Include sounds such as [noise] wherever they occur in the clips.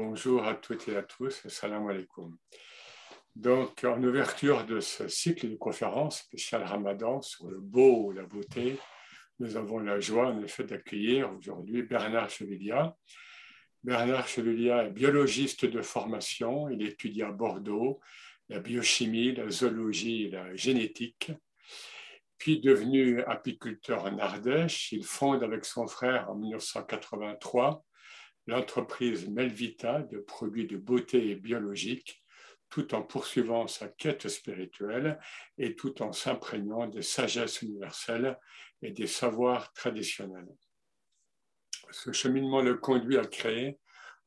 Bonjour à toutes et à tous, salam alaikum. Donc, en ouverture de ce cycle de conférences spécial Ramadan sur le beau ou la beauté, nous avons la joie en effet d'accueillir aujourd'hui Bernard Chevillia. Bernard Chevillia est biologiste de formation, il étudie à Bordeaux la biochimie, la zoologie et la génétique. Puis devenu apiculteur en Ardèche, il fonde avec son frère en 1983 l'entreprise Melvita de produits de beauté et biologique, tout en poursuivant sa quête spirituelle et tout en s'imprégnant des sagesses universelles et des savoirs traditionnels. Ce cheminement le conduit à créer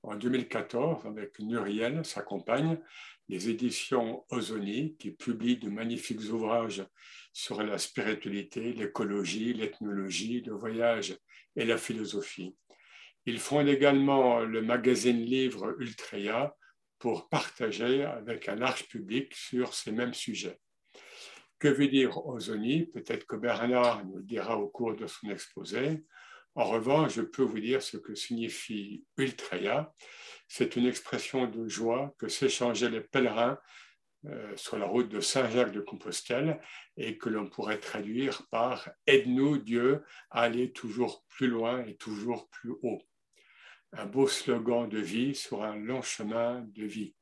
en 2014 avec Nuriel, sa compagne, les éditions Ozoni qui publient de magnifiques ouvrages sur la spiritualité, l'écologie, l'ethnologie, le voyage et la philosophie. Ils font également le magazine livre Ultreya pour partager avec un large public sur ces mêmes sujets. Que veut dire Ozoni? Peut-être que Bernard nous le dira au cours de son exposé. En revanche, je peux vous dire ce que signifie Ultreya. C'est une expression de joie que s'échangeaient les pèlerins euh, sur la route de Saint-Jacques de Compostelle et que l'on pourrait traduire par Aide-nous Dieu à aller toujours plus loin et toujours plus haut un beau slogan de vie sur un long chemin de vie.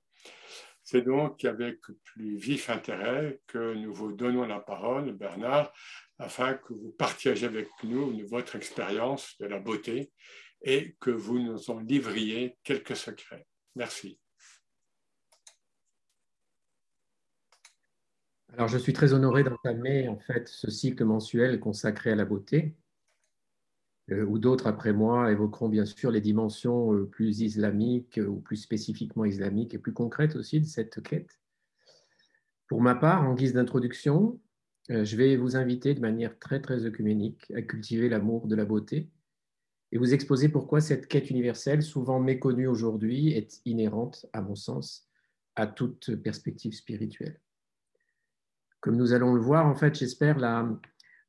C'est donc avec plus vif intérêt que nous vous donnons la parole, Bernard, afin que vous partagez avec nous votre expérience de la beauté et que vous nous en livriez quelques secrets. Merci. Alors, je suis très honoré d'entamer en fait ce cycle mensuel consacré à la beauté ou d'autres après moi évoqueront bien sûr les dimensions euh, plus islamiques euh, ou plus spécifiquement islamiques et plus concrètes aussi de cette quête. Pour ma part, en guise d'introduction, je vais vous inviter de manière très très œcuménique à cultiver l'amour de la beauté et vous exposer pourquoi cette quête universelle, souvent méconnue aujourd'hui, est inhérente, à mon sens, à toute perspective spirituelle. Comme nous allons le voir, en fait, j'espère la,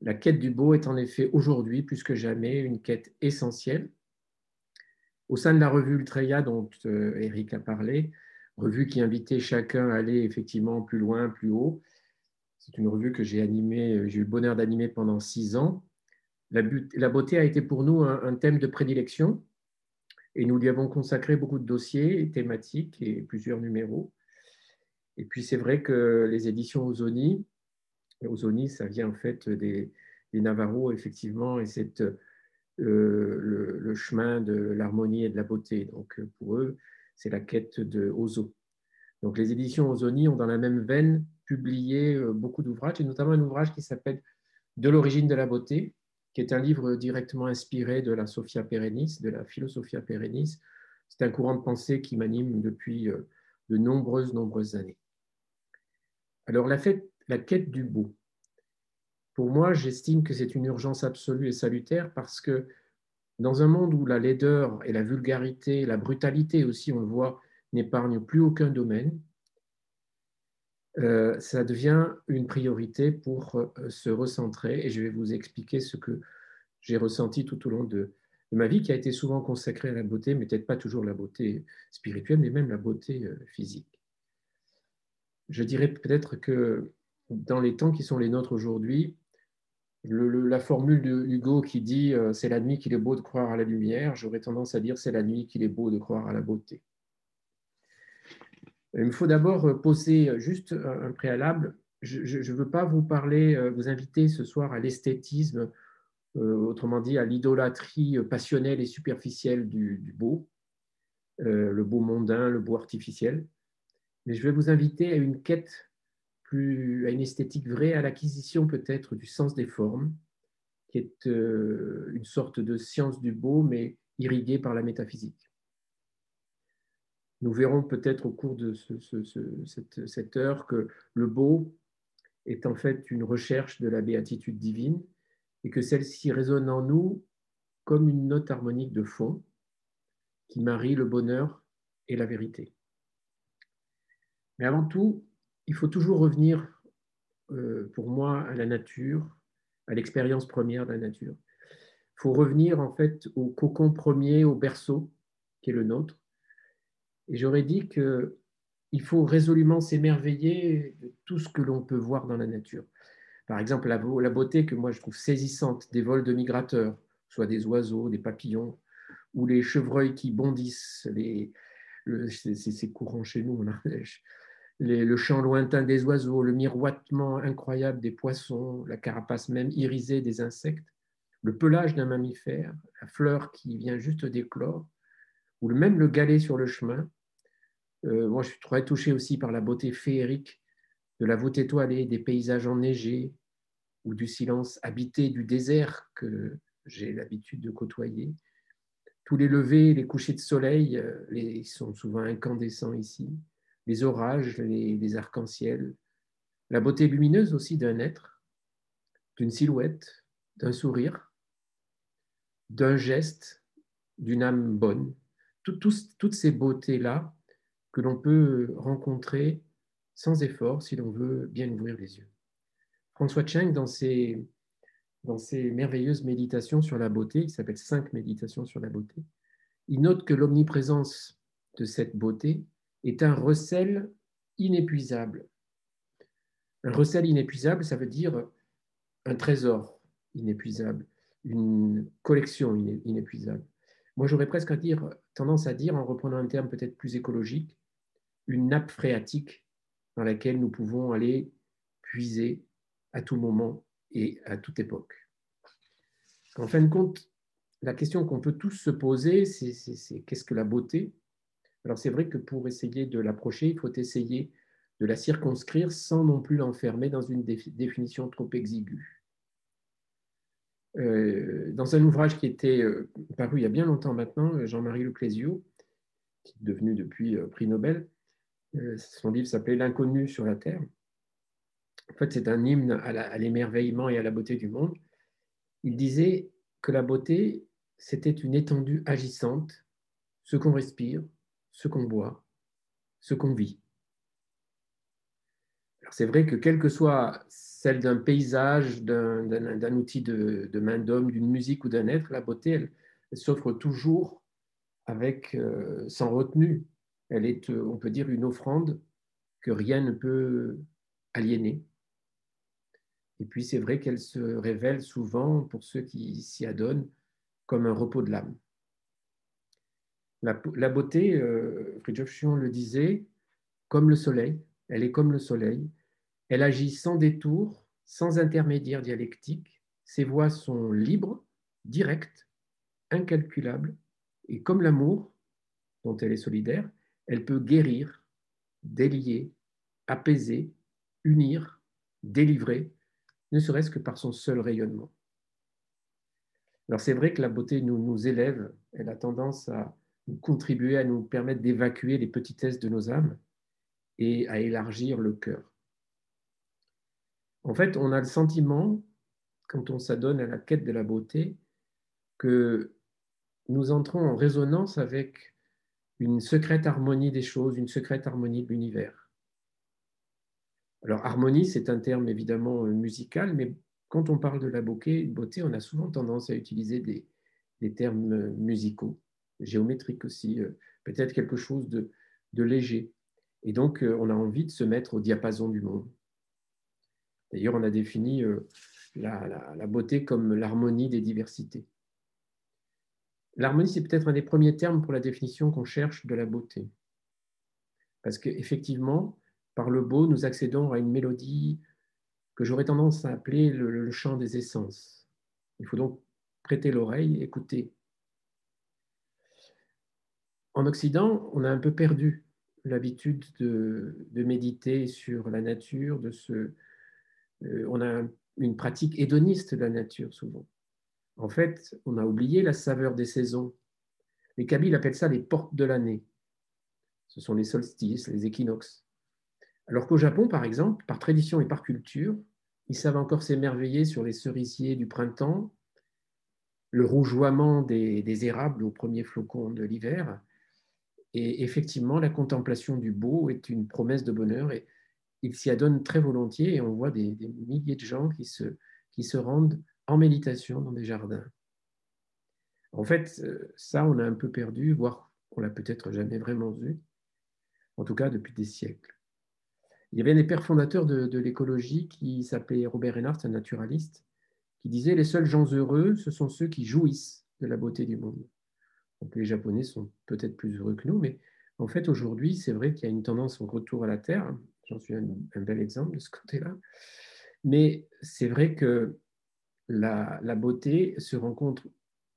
la quête du beau est en effet aujourd'hui plus que jamais une quête essentielle. Au sein de la revue Ultreya dont euh, Eric a parlé, revue qui invitait chacun à aller effectivement plus loin, plus haut, c'est une revue que j'ai animée, euh, j'ai eu le bonheur d'animer pendant six ans. La, beauté a été pour nous un, thème de prédilection et nous lui avons consacré beaucoup de dossiers thématiques et plusieurs numéros. Et puis c'est vrai que les éditions Ozoni Ozoni, ça vient en fait des, des Navarros, effectivement, et c'est euh, le, chemin de l'harmonie et de la beauté. Donc pour eux, c'est la quête de Ozo. Donc les éditions Ozoni ont dans la même veine publié euh, beaucoup d'ouvrages, et notamment un ouvrage qui s'appelle De l'origine de la beauté, qui est un livre directement inspiré de la Sophia Perennis, de la Philosophia Perennis. C'est un courant de pensée qui m'anime depuis euh, de nombreuses, nombreuses années. Alors la fête la quête du beau. Pour moi, j'estime que c'est une urgence absolue et salutaire parce que dans un monde où la laideur et la vulgarité, la brutalité aussi, on le voit, n'épargnent plus aucun domaine, euh, ça devient une priorité pour euh, se recentrer et je vais vous expliquer ce que j'ai ressenti tout au long de, ma vie qui a été souvent consacrée à la beauté, mais peut-être pas toujours la beauté spirituelle, mais même la beauté euh, physique. Je dirais peut-être que dans les temps qui sont les nôtres aujourd'hui, la formule de Hugo qui dit euh, c'est la nuit qu'il est beau de croire à la lumière, j'aurais tendance à dire c'est la nuit qu'il est beau de croire à la beauté. Il me faut d'abord poser juste un préalable. Je ne veux pas vous parler, euh, vous inviter ce soir à l'esthétisme, euh, autrement dit à l'idolâtrie passionnelle et superficielle du, du beau, le beau mondain, le beau artificiel. Mais je vais vous inviter à une quête à une esthétique vraie, à l'acquisition peut-être du sens des formes, qui est euh, une sorte de science du beau, mais irriguée par la métaphysique. Nous verrons peut-être au cours de cette, cette heure que le beau est en fait une recherche de la béatitude divine et que celle-ci résonne en nous comme une note harmonique de fond qui marie le bonheur et la vérité. Mais avant tout, il faut toujours revenir, euh, pour moi, à la nature, à l'expérience première de la nature. Il faut revenir en fait au cocon premier, au berceau qui est le nôtre, Et j'aurais dit qu'il faut résolument s'émerveiller de tout ce que l'on peut voir dans la nature. Par exemple, la, beauté que moi je trouve saisissante des vols de migrateurs, soit des oiseaux, des papillons, ou les chevreuils qui bondissent, c'est courant chez nous, [laughs] le chant lointain des oiseaux, le miroitement incroyable des poissons, la carapace même irisée des insectes, le pelage d'un mammifère, la fleur qui vient juste d'éclore, ou même le galet sur le chemin. Euh, moi, je suis très touché aussi par la beauté féerique de la voûte étoilée, des paysages enneigés ou du silence habité du désert que j'ai l'habitude de côtoyer. Tous les levées, les couchers de soleil, euh, ils sont souvent incandescents ici. Les orages, les, arcs-en-ciel. La beauté lumineuse aussi d'un être, d'une silhouette, d'un sourire, d'un geste, d'une âme bonne. toutes ces beautés-là que l'on peut rencontrer sans effort si l'on veut bien ouvrir les yeux. François Cheng, dans ses, dans ses merveilleuses méditations sur la beauté, qui s'appelle Cinq méditations sur la beauté, il note que l'omniprésence de cette beauté est un recel inépuisable. Un recel inépuisable, ça veut dire un trésor inépuisable, une collection inépuisable. Moi, j'aurais presque à dire, tendance à dire, en reprenant un terme peut-être plus écologique, une nappe phréatique dans laquelle nous pouvons aller puiser à tout moment et à toute époque. En fin de compte, la question qu'on peut tous se poser, c'est qu'est-ce que la beauté? Alors c'est vrai que pour essayer de l'approcher, il faut essayer de la circonscrire sans non plus l'enfermer dans une définition trop exiguë. Euh, dans un ouvrage qui était euh, paru il y a bien longtemps maintenant, Jean-Marie Leclésio, qui est devenu depuis euh, prix Nobel, son livre s'appelait L'inconnu sur la Terre. En fait, c'est un hymne à l'émerveillement et à la beauté du monde. Il disait que la beauté, c'était une étendue agissante, ce qu'on respire, ce qu'on boit, ce qu'on vit. C'est vrai que quelle que soit celle d'un paysage, d'un outil de, main d'homme, d'une musique ou d'un être, la beauté, elle, s'offre toujours avec euh, sans retenue. Elle est, euh, on peut dire, une offrande que rien ne peut aliéner. Et puis c'est vrai qu'elle se révèle souvent, pour ceux qui s'y adonnent, comme un repos de l'âme. La, beauté, euh, le disait, comme le soleil, elle est comme le soleil, elle agit sans détour, sans intermédiaire dialectique. Ses voix sont libres, directes, incalculables. Et comme l'amour, dont elle est solidaire, elle peut guérir, délier, apaiser, unir, délivrer, ne serait-ce que par son seul rayonnement. Alors c'est vrai que la beauté nous, élève, elle a tendance à contribuer, à nous permettre d'évacuer les petitesses de nos âmes et à élargir le cœur. En fait, on a le sentiment, quand on s'adonne à la quête de la beauté, que nous entrons en résonance avec une secrète harmonie des choses, une secrète harmonie de l'univers. Alors, harmonie, c'est un terme évidemment musical, mais quand on parle de la beauté, on a souvent tendance à utiliser des, termes musicaux, géométriques aussi, euh, peut-être quelque chose de, léger. Et donc, euh, on a envie de se mettre au diapason du monde. D'ailleurs, on a défini euh, la, beauté comme l'harmonie des diversités. L'harmonie, c'est peut-être un des premiers termes pour la définition qu'on cherche de la beauté. Parce qu'effectivement, par le beau, nous accédons à une mélodie que j'aurais tendance à appeler le, le, chant des essences. Il faut donc prêter l'oreille, écouter. En Occident, on a un peu perdu l'habitude de, méditer sur la nature, euh, on a une pratique hédoniste de la nature souvent. En fait, on a oublié la saveur des saisons. Les Kabyles appellent ça les portes de l'année. Ce sont les solstices, les équinoxes. Alors qu'au Japon, par exemple, par tradition et par culture, ils savent encore s'émerveiller sur les cerisiers du printemps, le rougeoiement des érables aux premiers flocons de l'hiver. Et effectivement, la contemplation du beau est une promesse de bonheur. Et il s'y adonne très volontiers et on voit des, milliers de gens qui se, qui se rendent en méditation dans des jardins. En fait, ça, on a un peu perdu, voire on l'a peut-être jamais vraiment vu. en tout cas depuis des siècles. Il y avait un des pères fondateurs de, l'écologie qui s'appelait Robert Reinhardt, un naturaliste, qui disait Les seuls gens heureux, ce sont ceux qui jouissent de la beauté du monde. Les Japonais sont peut-être plus heureux que nous, mais en fait, aujourd'hui, c'est vrai qu'il y a une tendance au retour à la Terre. J'en suis un, bel exemple de ce côté-là. Mais c'est vrai que la, la, beauté se rencontre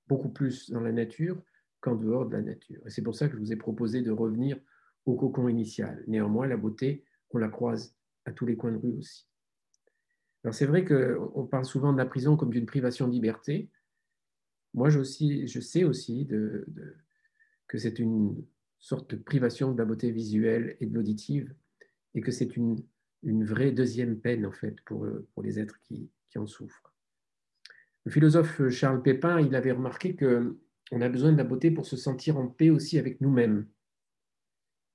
beaucoup plus dans la nature qu'en dehors de la nature. Et c'est pour ça que je vous ai proposé de revenir au cocon initial. Néanmoins, la beauté, on la croise à tous les coins de rue aussi. Alors c'est vrai qu'on parle souvent de la prison comme d'une privation de liberté. Moi, je, aussi, je sais aussi de, que c'est une sorte de privation de la beauté visuelle et de l'auditive, et que c'est une, une, vraie deuxième peine, en fait, pour, pour les êtres qui, qui en souffrent. Le philosophe Charles Pépin, il avait remarqué qu'on a besoin de la beauté pour se sentir en paix aussi avec nous-mêmes.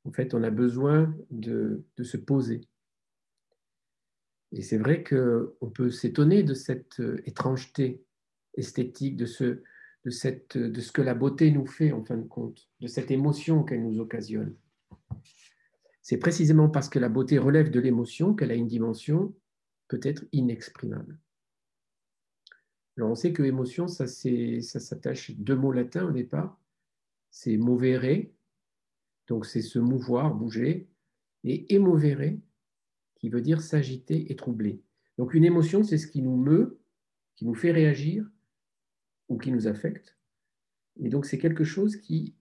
En fait, on a besoin de, se poser. Et c'est vrai qu'on peut s'étonner de cette euh, étrangeté esthétique, de ce, de, cette, de ce que la beauté nous fait en fin de compte, de cette émotion qu'elle nous occasionne. C'est précisément parce que la beauté relève de l'émotion qu'elle a une dimension peut-être inexprimable. Alors on sait que émotion, ça, ça s'attache deux mots latins au départ. C'est movere, donc c'est se mouvoir, bouger, et émovere, qui veut dire s'agiter et troubler. Donc une émotion, c'est ce qui nous meut, qui nous fait réagir ou qui nous affecte. Et donc c'est quelque chose qui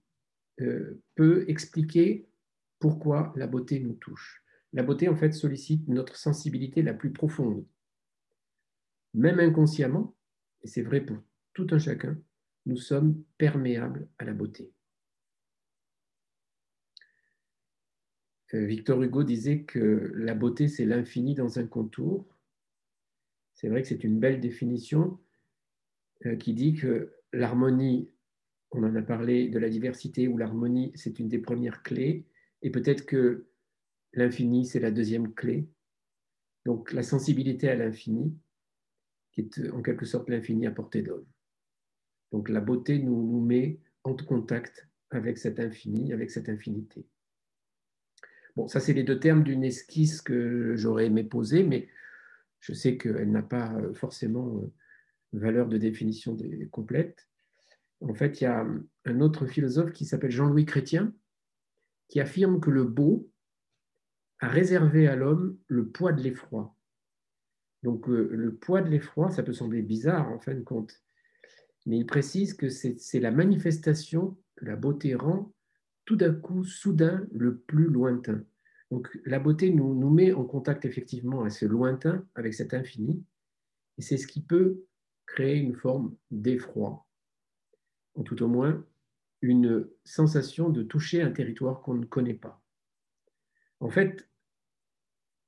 euh, peut expliquer pourquoi la beauté nous touche. La beauté, en fait, sollicite notre sensibilité la plus profonde. Même inconsciemment, et c'est vrai pour tout un chacun, nous sommes perméables à la beauté. Euh, Victor Hugo disait que la beauté, c'est l'infini dans un contour. C'est vrai que c'est une belle définition qui dit que l'harmonie, on en a parlé de la diversité, ou l'harmonie, c'est une des premières clés, et peut-être que l'infini, c'est la deuxième clé. Donc la sensibilité à l'infini, qui est en quelque sorte l'infini à portée d'homme. Donc la beauté nous, nous met en contact avec cet infini, avec cette infinité. Bon, ça, c'est les deux termes d'une esquisse que j'aurais aimé poser, mais je sais qu'elle n'a pas euh, forcément euh, valeur de définition complète. En fait, il y a un autre philosophe qui s'appelle Jean-Louis Chrétien, qui affirme que le beau a réservé à l'homme le poids de l'effroi. Donc, euh, le poids de l'effroi, ça peut sembler bizarre en fin de compte, mais il précise que c'est la manifestation que la beauté rend tout d'un coup, soudain, le plus lointain. Donc la beauté nous, nous met en contact effectivement à ce lointain, avec cet infini, et c'est ce qui peut créer une forme d'effroi, ou tout au moins une sensation de toucher un territoire qu'on ne connaît pas. En fait,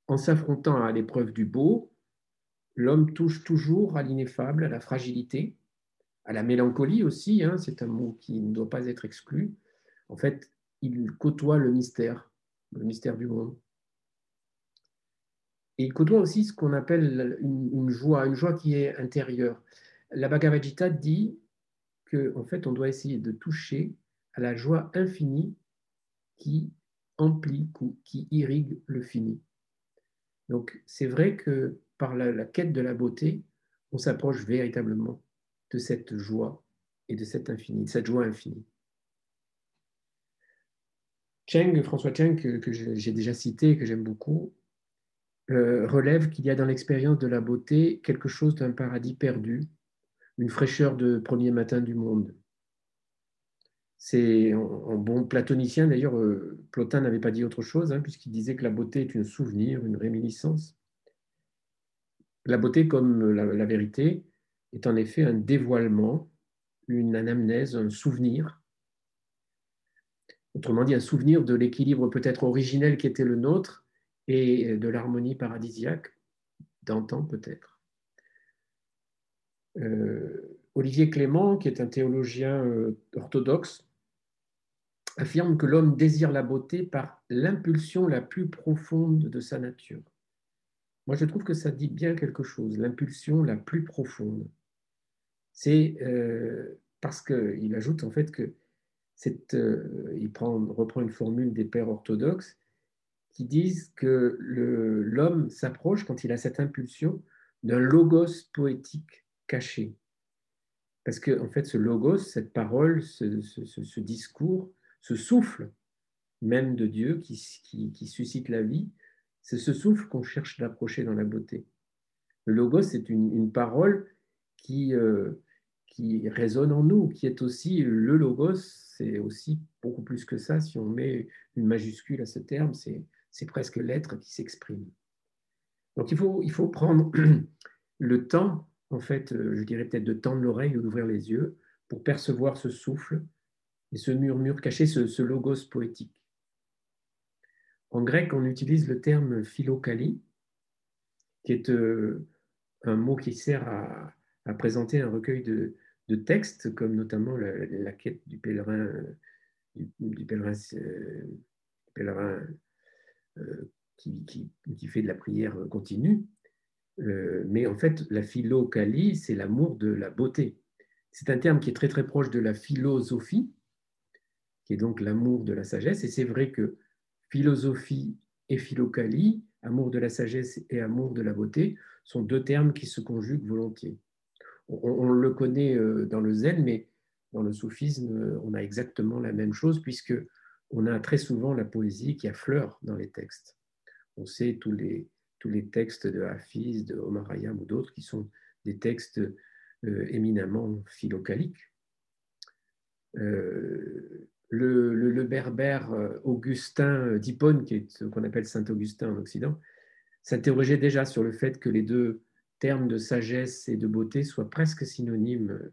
en s'affrontant à l'épreuve du beau, l'homme touche toujours à l'ineffable, à la fragilité, à la mélancolie aussi, hein, c'est un mot qui ne doit pas être exclu, en fait, il côtoie le mystère, le mystère du monde. Et il côtoie aussi ce qu'on appelle une, joie, une joie qui est intérieure. La Bhagavad Gita dit qu'en en fait, on doit essayer de toucher à la joie infinie qui emplit, qui irrigue le fini. Donc, c'est vrai que par la, quête de la beauté, on s'approche véritablement de cette joie et de cette infini, cette joie infinie. Cheng, François Cheng, que, j'ai déjà cité que j'aime beaucoup, euh, relève qu'il y a dans l'expérience de la beauté quelque chose d'un paradis perdu, une fraîcheur de premier matin du monde. C'est en, bon platonicien, d'ailleurs, euh, Plotin n'avait pas dit autre chose, hein, puisqu'il disait que la beauté est un souvenir, une réminiscence. La beauté, comme la vérité, est en effet un dévoilement, une anamnèse, un souvenir Autrement dit, un souvenir de l'équilibre peut-être originel qui était le nôtre et de l'harmonie paradisiaque d'antan peut-être. Euh, Olivier Clément, qui est un théologien euh, orthodoxe, affirme que l'homme désire la beauté par l'impulsion la plus profonde de sa nature. Moi, je trouve que ça dit bien quelque chose, l'impulsion la plus profonde. C'est euh, parce qu'il ajoute en fait que euh, il reprend une formule des pères orthodoxes, qui disent que l'homme s'approche, quand il a cette impulsion, d'un logos poétique caché. Parce que, en fait, ce logos, cette parole, ce, discours, ce souffle même de Dieu qui, suscite la vie, c'est ce souffle qu'on cherche d'approcher dans la beauté. Le logos, c'est une, parole qui, euh, qui résonne en nous, qui est aussi le logos, c'est aussi beaucoup plus que ça. Si on met une majuscule à ce terme, c'est presque l'être qui s'exprime. Donc il faut, il faut prendre [clears throat] le temps, en fait, euh, je dirais peut-être de tendre l'oreille ou d'ouvrir les yeux pour percevoir ce souffle et ce murmure caché, ce, logos poétique. En grec, on utilise le terme philokali, qui est euh, un mot qui sert à, présenter un recueil de, textes, comme notamment la, quête du pèlerin, du, pèlerin, euh, qui, qui, fait de la prière continue, euh, mais en fait, la philocalie, c'est l'amour de la beauté. C'est un terme qui est très très proche de la philosophie, qui est donc l'amour de la sagesse. Et c'est vrai que philosophie et philocalie, amour de la sagesse et amour de la beauté, sont deux termes qui se conjuguent volontiers. On, le connaît euh, dans le zen, mais dans le soufisme, on a exactement la même chose, puisque on a très souvent la poésie qui affleure dans les textes. On sait tous les, textes de Hafiz, de Omar Hayam ou d'autres qui sont des textes euh, éminemment philocaliques. Euh, le, berbère euh, Augustin d'Hippone, qu'on appelle Saint-Augustin en Occident, s'interrogeait déjà sur le fait que les deux termes de sagesse et de beauté soient presque synonymes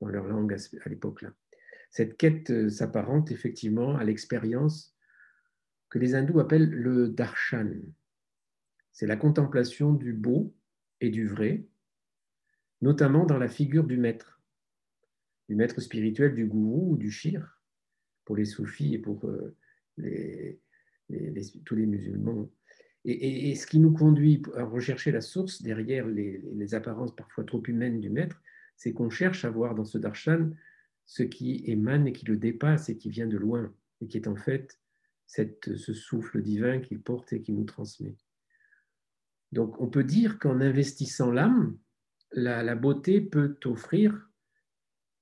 dans leur langue à l'époque-là. Cette quête s'apparente effectivement à l'expérience que les hindous appellent le darshan, c'est la contemplation du beau et du vrai, notamment dans la figure du maître, du maître spirituel, du gourou ou du shir, pour les soufis et pour euh, tous les musulmans. Et, ce qui nous conduit à rechercher la source derrière les, apparences parfois trop humaines du maître, c'est qu'on cherche à voir dans ce darshan ce qui émane et qui le dépasse et qui vient de loin, et qui est en fait ce souffle divin qu'il porte et qui nous transmet. Donc on peut dire qu'en investissant l'âme, la, beauté peut offrir,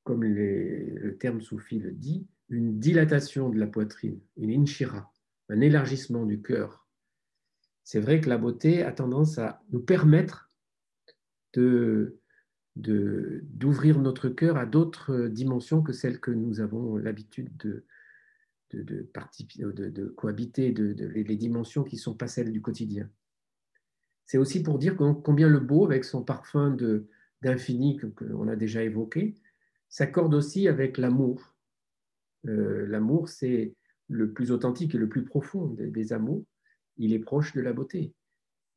comme le terme soufi le dit, une dilatation de la poitrine, une inshira, un élargissement du cœur. C'est vrai que la beauté a tendance à nous permettre d'ouvrir notre cœur à d'autres dimensions que celles que nous avons l'habitude de, de, de, cohabiter, les dimensions qui ne sont pas celles du quotidien c'est aussi pour dire combien le beau, avec son parfum d'infini que, l'on a déjà évoqué, s'accorde aussi avec l'amour. Euh, l'amour, c'est le plus authentique et le plus profond des, amours. Il est proche de la beauté.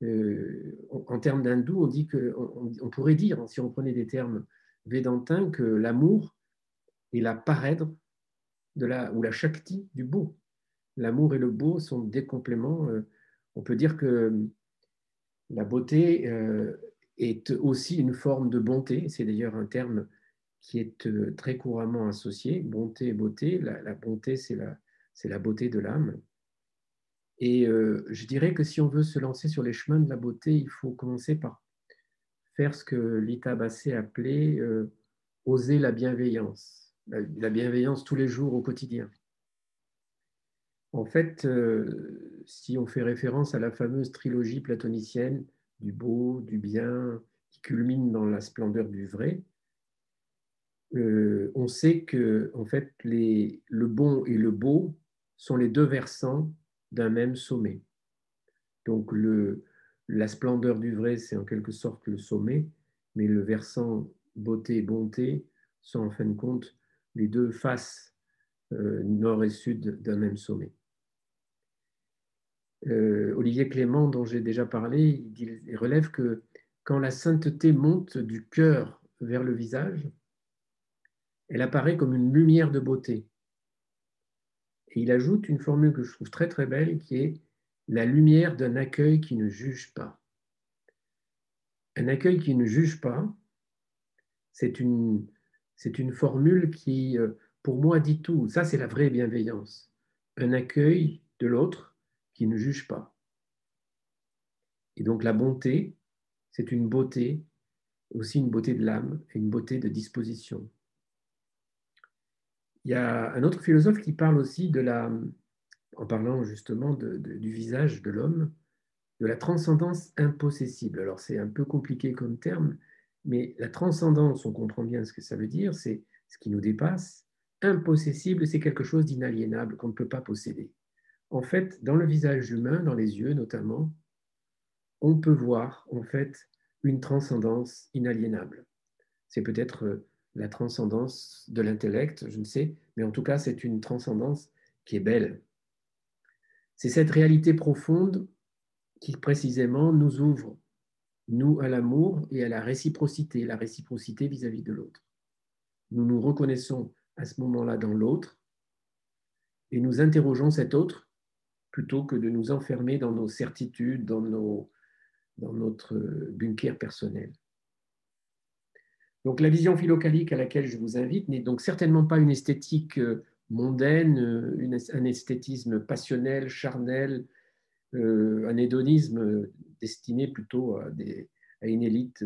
Euh, en, termes d'hindou, on dit que, on, pourrait dire, si on prenait des termes védantins, que l'amour est la parèdre de la, ou la shakti du beau. L'amour et le beau sont des compléments. Euh, on peut dire que la beauté euh, est aussi une forme de bonté. C'est d'ailleurs un terme qui est euh, très couramment associé. Bonté et beauté. La, bonté, c'est la, la, beauté de l'âme. Et euh, je dirais que si on veut se lancer sur les chemins de la beauté, il faut commencer par faire ce que Lita Bassé appelait oser la bienveillance. La, bienveillance tous les jours au quotidien. En fait, si on fait référence à la fameuse trilogie platonicienne du beau, du bien, qui culmine dans la splendeur du vrai, euh, on sait que en fait, le bon et le beau sont les deux versants d'un même sommet. Donc la splendeur du vrai, c'est en quelque sorte le sommet, mais le versant beauté et bonté sont en fin de compte les deux faces euh, nord et sud d'un même sommet. Euh, Olivier Clément, dont j'ai déjà parlé, il, relève que quand la sainteté monte du cœur vers le visage, elle apparaît comme une lumière de beauté. Et il ajoute une formule que je trouve très très belle qui est la lumière d'un accueil qui ne juge pas. Un accueil qui ne juge pas, c'est une, c'est une formule qui, euh, pour moi, dit tout. Ça, c'est la vraie bienveillance. Un accueil de l'autre qui ne juge pas. Et donc la bonté, c'est une beauté, aussi une beauté de l'âme et une beauté de disposition. Il y a un autre philosophe qui parle aussi de la, en parlant justement du visage de l'homme, de la transcendance impossessible. Alors c'est un peu compliqué comme terme, mais la transcendance, on comprend bien ce que ça veut dire, c'est ce qui nous dépasse. Impossessible, c'est quelque chose d'inaliénable qu'on ne peut pas posséder. En fait, dans le visage humain, dans les yeux notamment, on peut voir en fait une transcendance inaliénable. C'est peut-être euh, la transcendance de l'intellect, je ne sais, mais en tout cas, c'est une transcendance qui est belle. C'est cette réalité profonde qui précisément nous ouvre, nous, à l'amour et à la réciprocité, la réciprocité vis-à-vis de l'autre. Nous nous reconnaissons à ce moment-là dans l'autre et nous interrogeons cet autre plutôt que de nous enfermer dans nos certitudes, dans, nos, dans notre bunker personnel. Donc la vision philocalique à laquelle je vous invite n'est donc certainement pas une esthétique euh, mondaine, euh, un esthétisme passionnel, charnel, euh, un hédonisme destiné plutôt à, une élite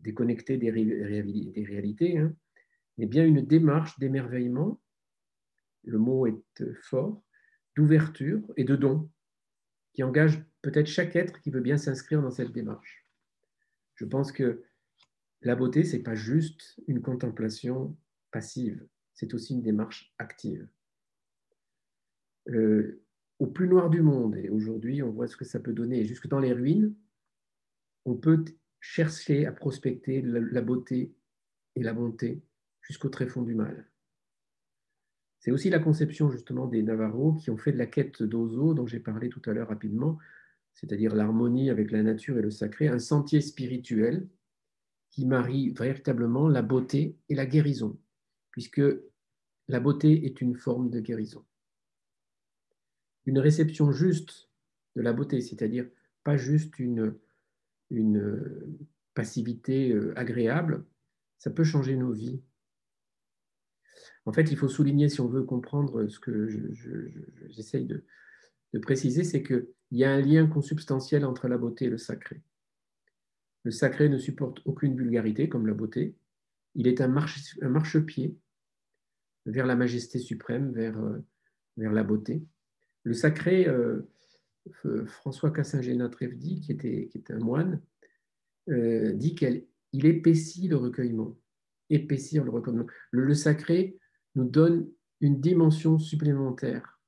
déconnectée des, réalités, hein, mais bien une démarche d'émerveillement, le mot est fort, d'ouverture et de don, qui engage peut-être chaque être qui veut bien s'inscrire dans cette démarche. Je pense que la beauté, ce n'est pas juste une contemplation passive, c'est aussi une démarche active. Au plus noir du monde, et aujourd'hui on voit ce que ça peut donner, jusque dans les ruines, on peut chercher à prospecter la, beauté et la bonté jusqu'au tréfonds du mal. C'est aussi la conception justement des Navarros qui ont fait de la quête d'Ozo, dont j'ai parlé tout à l'heure rapidement, c'est-à-dire l'harmonie avec la nature et le sacré, un sentier spirituel qui marie véritablement la beauté et la guérison, puisque la beauté est une forme de guérison. Une réception juste de la beauté, c'est-à-dire pas juste une, passivité euh, agréable, ça peut changer nos vies. En fait, il faut souligner, si on veut comprendre ce que j'essaye de préciser, c'est qu'il y a un lien consubstantiel entre la beauté et le sacré. Le sacré ne supporte aucune vulgarité comme la beauté. Il est un, marche, un marchepied vers la majesté suprême, vers, euh, la beauté. Le sacré, euh, François Cassingéna Trèvedi, qui était, qui était un moine, euh, dit qu'il épaissit le recueillement. Épaissir le recueillement. Le, sacré nous donne une dimension supplémentaire.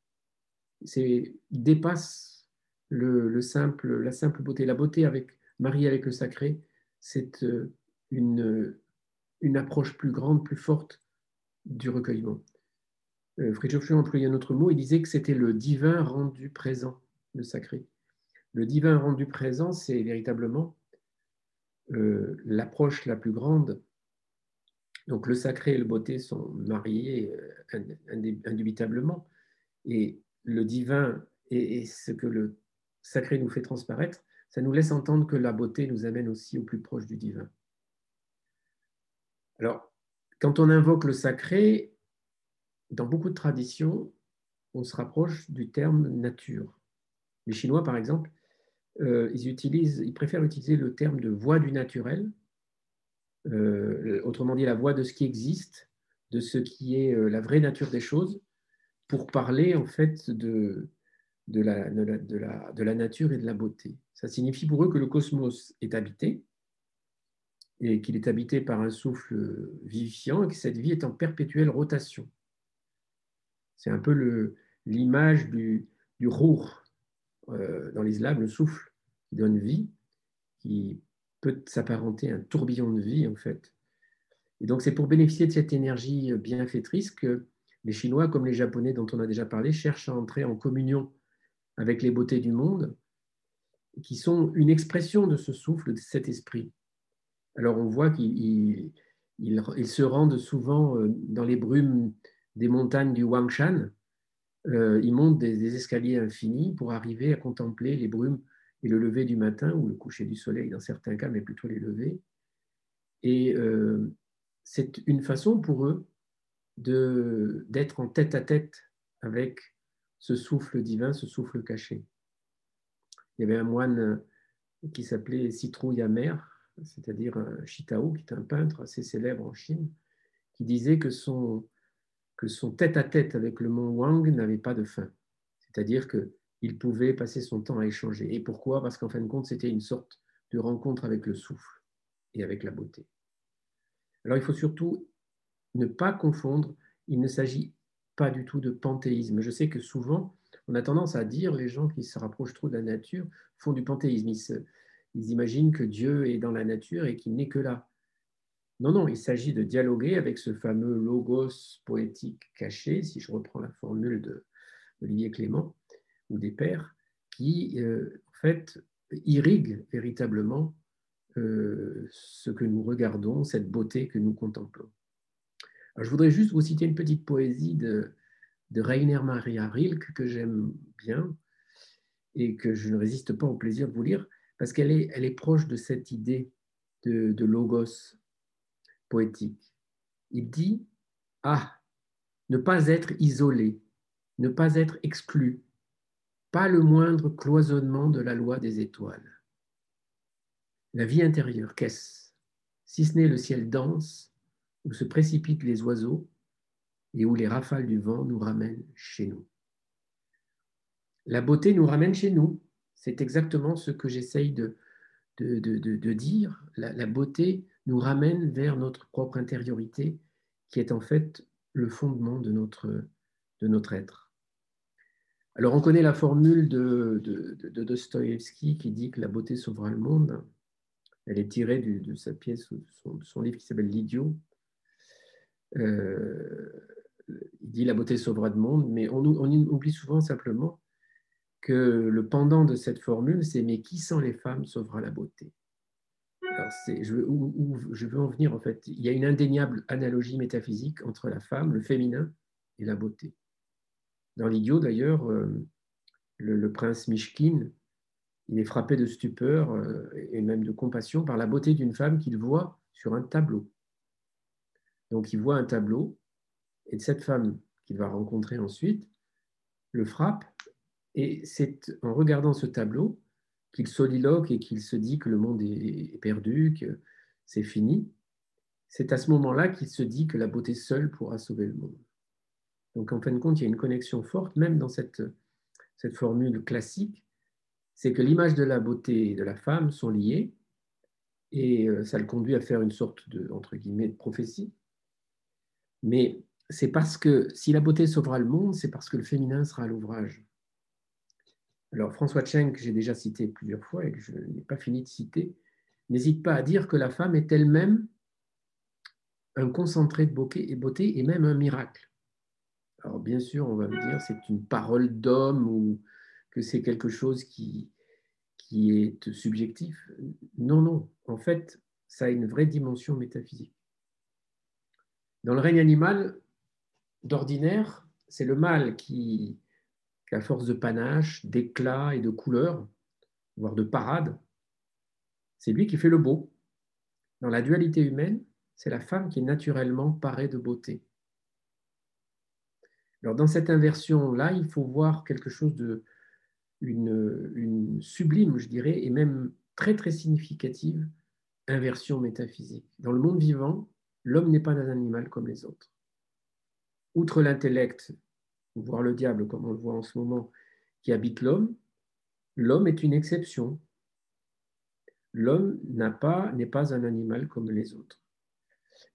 il dépasse le, simple, la simple beauté. La beauté avec marié avec le sacré, c'est euh, une, une approche plus grande, plus forte du recueillement. Euh, Friedrich Schiller employait un autre mot, il disait que c'était le divin rendu présent, le sacré. Le divin rendu présent, c'est véritablement euh, l'approche la plus grande. Donc le sacré et le beauté sont mariés indubitablement, et le divin et ce que le sacré nous fait transparaître, ça nous laisse entendre que la beauté nous amène aussi au plus proche du divin. Alors, quand on invoque le sacré, dans beaucoup de traditions, on se rapproche du terme nature. Les Chinois, par exemple, euh, ils, préfèrent utiliser le terme de voix du naturel, euh, autrement dit la voix de ce qui existe, de ce qui est euh, la vraie nature des choses, pour parler en fait de, de la, de, la, nature et de la beauté. Ça signifie pour eux que le cosmos est habité et qu'il est habité par un souffle vivifiant et que cette vie est en perpétuelle rotation. C'est un peu l'image du, du rour euh, dans l'islam, le souffle qui donne vie, qui peut s'apparenter à un tourbillon de vie en fait. Et donc c'est pour bénéficier de cette énergie bienfaitrice que les Chinois, comme les Japonais dont on a déjà parlé, cherchent à entrer en communion avec les beautés du monde, qui sont une expression de ce souffle, de cet esprit. Alors on voit qu'ils se rendent souvent euh, dans les brumes des montagnes du Huangshan. Euh, ils montent des, escaliers infinis pour arriver à contempler les brumes et le lever du matin ou le coucher du soleil dans certains cas, mais plutôt les levers. Et euh, c'est une façon pour eux d'être en tête à tête avec ce souffle divin, ce souffle caché. Il y avait un moine qui s'appelait Citrouille amère, c'est-à-dire un Shitao, qui est un peintre assez célèbre en Chine, qui disait que son, que son tête-à-tête avec le mont Wang n'avait pas de fin. C'est-à-dire qu'il pouvait passer son temps à échanger. Et pourquoi? Parce qu'en fin de compte, c'était une sorte de rencontre avec le souffle et avec la beauté. Alors il faut surtout ne pas confondre, il ne s'agit pas du tout de panthéisme. Je sais que souvent, on a tendance à dire, les gens qui se rapprochent trop de la nature font du panthéisme. Ils, imaginent que Dieu est dans la nature et qu'il n'est que là. Non, non, il s'agit de dialoguer avec ce fameux logos poétique caché, si je reprends la formule de Olivier Clément ou des pères, qui euh, en fait irrigue véritablement euh, ce que nous regardons, cette beauté que nous contemplons. Je voudrais juste vous citer une petite poésie de, de Rainer Maria Rilke que j'aime bien et que je ne résiste pas au plaisir de vous lire parce qu'elle est, proche de cette idée de, de logos poétique. Il dit Ah, ne pas être isolé, ne pas être exclu, pas le moindre cloisonnement de la loi des étoiles. La vie intérieure, qu'est-ce? Si ce n'est le ciel dense où se précipitent les oiseaux et où les rafales du vent nous ramènent chez nous. La beauté nous ramène chez nous. C'est exactement ce que j'essaye de, de, dire. La, la, beauté nous ramène vers notre propre intériorité, qui est en fait le fondement de notre, de notre être. Alors on connaît la formule de, de, Dostoïevski qui dit que la beauté sauvera le monde. Elle est tirée de sa pièce, de son, livre qui s'appelle L'idiot. Euh, il dit la beauté sauvera le monde, mais on, oublie souvent simplement que le pendant de cette formule, c'est mais qui sans les femmes sauvera la beauté? Je veux en venir en fait. Il y a une indéniable analogie métaphysique entre la femme, le féminin et la beauté. Dans l'idiot d'ailleurs, euh, le, prince Mishkin, il est frappé de stupeur euh, et même de compassion par la beauté d'une femme qu'il voit sur un tableau. Donc il voit un tableau et cette femme qu'il va rencontrer ensuite le frappe et c'est en regardant ce tableau qu'il soliloque et qu'il se dit que le monde est perdu, que c'est fini. C'est à ce moment-là qu'il se dit que la beauté seule pourra sauver le monde. Donc en fin de compte, il y a une connexion forte, même dans cette, cette formule classique, c'est que l'image de la beauté et de la femme sont liées, et euh, ça le conduit à faire une sorte de, entre guillemets, de prophétie. Mais c'est parce que si la beauté sauvera le monde, c'est parce que le féminin sera à l'ouvrage. Alors François Cheng, que j'ai déjà cité plusieurs fois et que je n'ai pas fini de citer, n'hésite pas à dire que la femme est elle-même un concentré de beauté et même un miracle. Alors bien sûr, on va me dire c'est une parole d'homme ou que c'est quelque chose qui est subjectif. Non, non. En fait, ça a une vraie dimension métaphysique. Dans le règne animal, d'ordinaire, c'est le mâle qui, à force de panache, d'éclat et de couleur, voire de parade, c'est lui qui fait le beau. Dans la dualité humaine, c'est la femme qui est naturellement parée de beauté. Alors dans cette inversion-là, il faut voir quelque chose de une, sublime, je dirais, et même très très significative inversion métaphysique. Dans le monde vivant, l'homme n'est pas un animal comme les autres. Outre l'intellect, voire le diable comme on le voit en ce moment, qui habite l'homme, l'homme est une exception. L'homme n'est pas un animal comme les autres.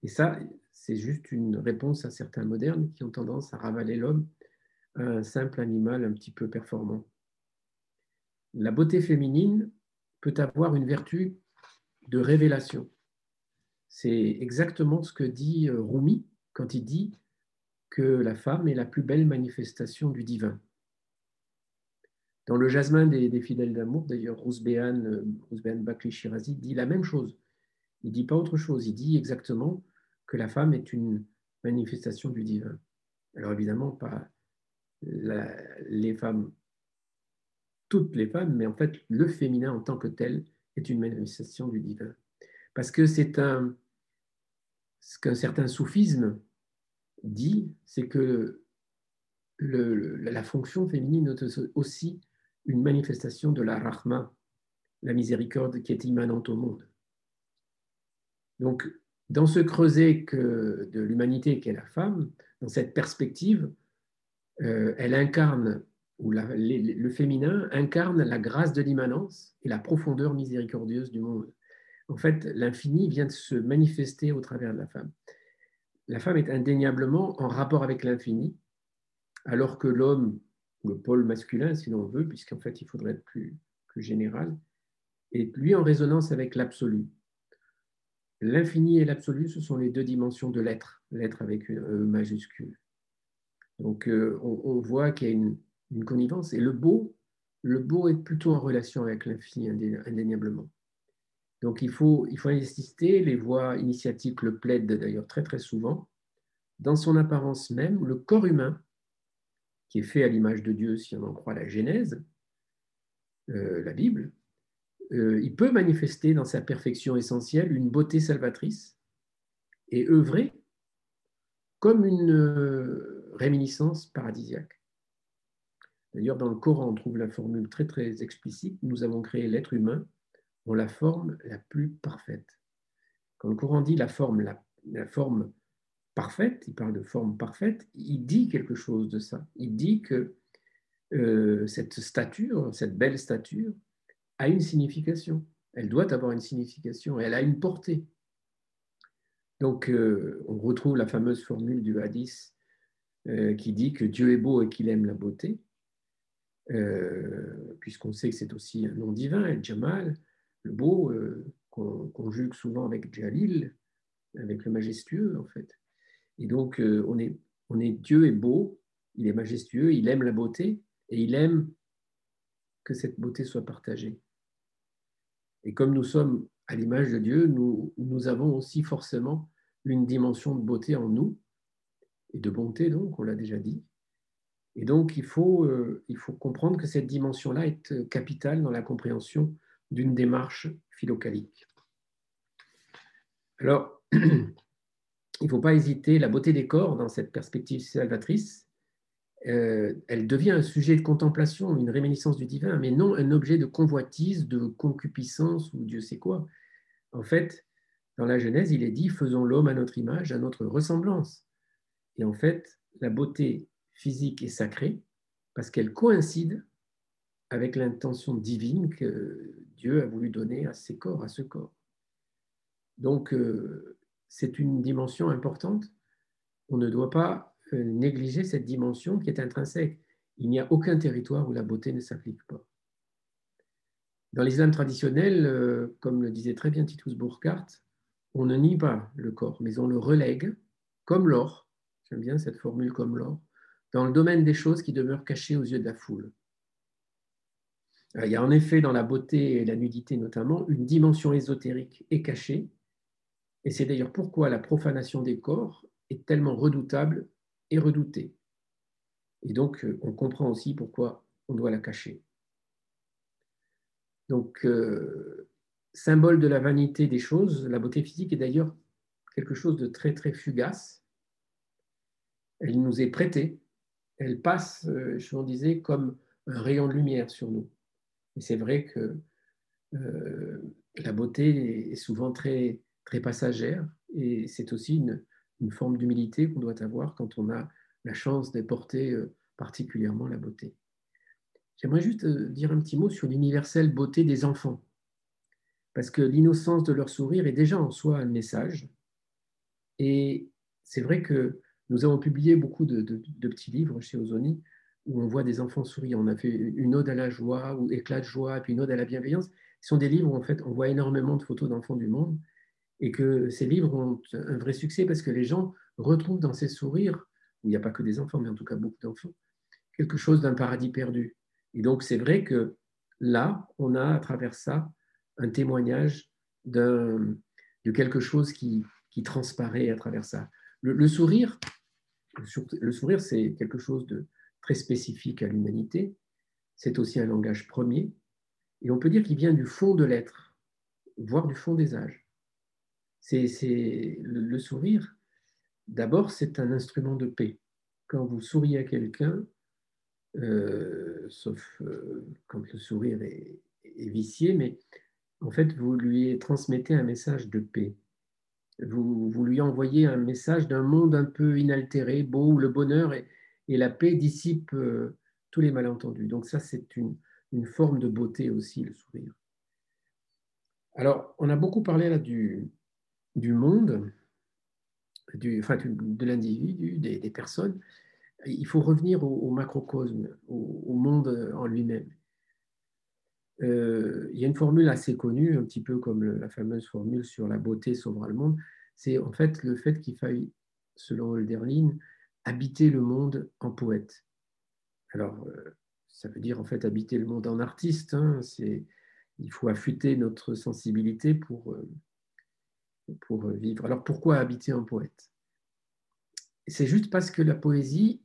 Et ça, c'est juste une réponse à certains modernes qui ont tendance à ravaler l'homme à un simple animal un petit peu performant. La beauté féminine peut avoir une vertu de révélation. C'est exactement ce que dit euh, Rumi quand il dit que la femme est la plus belle manifestation du divin. Dans le jasmin des, fidèles d'amour, d'ailleurs, Rousbehan, euh, Rousbehan Bakri Shirazi dit la même chose. Il dit pas autre chose. Il dit exactement que la femme est une manifestation du divin. Alors évidemment, pas les femmes, toutes les femmes, mais en fait, le féminin en tant que tel est une manifestation du divin. Parce que c'est un, ce qu'un certain soufisme dit, c'est que la fonction féminine est aussi une manifestation de la rahma, la miséricorde qui est immanente au monde. Donc, dans ce creuset de l'humanité qu'est la femme, dans cette perspective, euh, elle incarne, ou le féminin incarne la grâce de l'immanence et la profondeur miséricordieuse du monde. En fait, l'infini vient de se manifester au travers de la femme. La femme est indéniablement en rapport avec l'infini, alors que l'homme, le pôle masculin, si l'on veut, puisqu'en fait il faudrait être plus, plus général, est lui en résonance avec l'absolu. L'infini et l'absolu, ce sont les deux dimensions de l'être, l'être avec un E majuscule. Donc euh, on, voit qu'il y a une, connivence. Et le beau, le beau est plutôt en relation avec l'infini indéniablement. Donc il faut, insister, les voix initiatiques le plaident d'ailleurs très très souvent. Dans son apparence même, le corps humain, qui est fait à l'image de Dieu si on en croit la Genèse, euh, la Bible, euh, il peut manifester dans sa perfection essentielle une beauté salvatrice et œuvrer comme une euh, réminiscence paradisiaque. D'ailleurs, dans le Coran, on trouve la formule très très explicite nous avons créé l'être humain la forme la plus parfaite. Quand le Coran dit la forme, la, forme parfaite, il parle de forme parfaite, il dit quelque chose de ça. Il dit que euh, cette stature, cette belle stature, a une signification. Elle doit avoir une signification, elle a une portée. Donc, euh, on retrouve la fameuse formule du hadith euh, qui dit que Dieu est beau et qu'il aime la beauté, puisqu'on sait que c'est aussi un nom divin, El Jamal, beau, qu'on conjugue souvent avec Jalil, avec le majestueux, en fait. Et donc, on, est, on est Dieu est beau, il est majestueux, il aime la beauté, et il aime que cette beauté soit partagée. Et comme nous sommes à l'image de Dieu, nous, nous avons aussi forcément une dimension de beauté en nous, et de bonté donc, on l'a déjà dit. Et donc il faut, euh, il faut comprendre que cette dimension-là est capitale dans la compréhension d'une démarche philocalique. Alors, [clears throat] il ne faut pas hésiter, la beauté des corps dans cette perspective salvatrice, euh, elle devient un sujet de contemplation, une réminiscence du divin, mais non un objet de convoitise, de concupiscence ou Dieu sait quoi. En fait, dans la Genèse, il est dit faisons l'homme à notre image, à notre ressemblance. Et en fait, la beauté physique est sacrée parce qu'elle coïncide avec l'intention divine que Dieu a voulu donner à ces corps, à ce corps. Donc, euh, c'est une dimension importante. On ne doit pas négliger cette dimension qui est intrinsèque. Il n'y a aucun territoire où la beauté ne s'applique pas. Dans l'islam traditionnel, euh, comme le disait très bien Titus Burkhardt, on ne nie pas le corps, mais on le relègue, comme l'or, j'aime bien cette formule comme l'or, dans le domaine des choses qui demeurent cachées aux yeux de la foule. Euh, il y a en effet dans la beauté et la nudité notamment une dimension ésotérique et cachée, et c'est d'ailleurs pourquoi la profanation des corps est tellement redoutable et redoutée. Et donc, euh, on comprend aussi pourquoi on doit la cacher. Donc, euh, symbole de la vanité des choses, la beauté physique est d'ailleurs quelque chose de très, très fugace. Elle nous est prêtée, elle passe, je vous disais, comme un rayon de lumière sur nous. Et c'est vrai que la beauté est souvent très, très passagère et c'est aussi une, une forme d'humilité qu'on doit avoir quand on a la chance de porter euh, particulièrement la beauté. J'aimerais juste euh, dire un petit mot sur l'universelle beauté des enfants, parce que l'innocence de leur sourire est déjà en soi un message. Et c'est vrai que nous avons publié beaucoup de, petits livres chez Ozoni où on voit des enfants souriants. On a fait une ode à la joie ou éclat de joie, puis une ode à la bienveillance. Ce sont des livres où en fait on voit énormément de photos d'enfants du monde et que ces livres ont un vrai succès parce que les gens retrouvent dans ces sourires, où il n'y a pas que des enfants, mais en tout cas beaucoup d'enfants, quelque chose d'un paradis perdu. Et donc c'est vrai que là, on a à travers ça un témoignage de quelque chose qui, qui, transparaît à travers ça. Le, sourire, le sourire, c'est quelque chose de très spécifique à l'humanité. C'est aussi un langage premier. Et on peut dire qu'il vient du fond de l'être, voire du fond des âges c'est le sourire. D'abord, c'est un instrument de paix. quand vous souriez à quelqu'un, euh, sauf euh, quand le sourire est, vicié, mais en fait, vous lui transmettez un message de paix. Vous, vous lui envoyez un message d'un monde un peu inaltéré, beau, où le bonheur et, la paix dissipent euh, tous les malentendus. Donc ça, c'est une, forme de beauté aussi, le sourire. Alors, on a beaucoup parlé là du, monde, enfin, de l'individu, des, des, personnes il faut revenir au, macrocosme, au, monde en lui-même. Euh, il y a une formule assez connue, un petit peu comme la fameuse formule sur la beauté sauvera le monde. C'est en fait le fait qu'il faille, selon Hölderlin, habiter le monde en poète. Alors, euh, ça veut dire en fait habiter le monde en artiste. Hein. il faut affûter notre sensibilité pour, euh, pour vivre. Alors, pourquoi habiter en poète? C'est juste parce que la poésie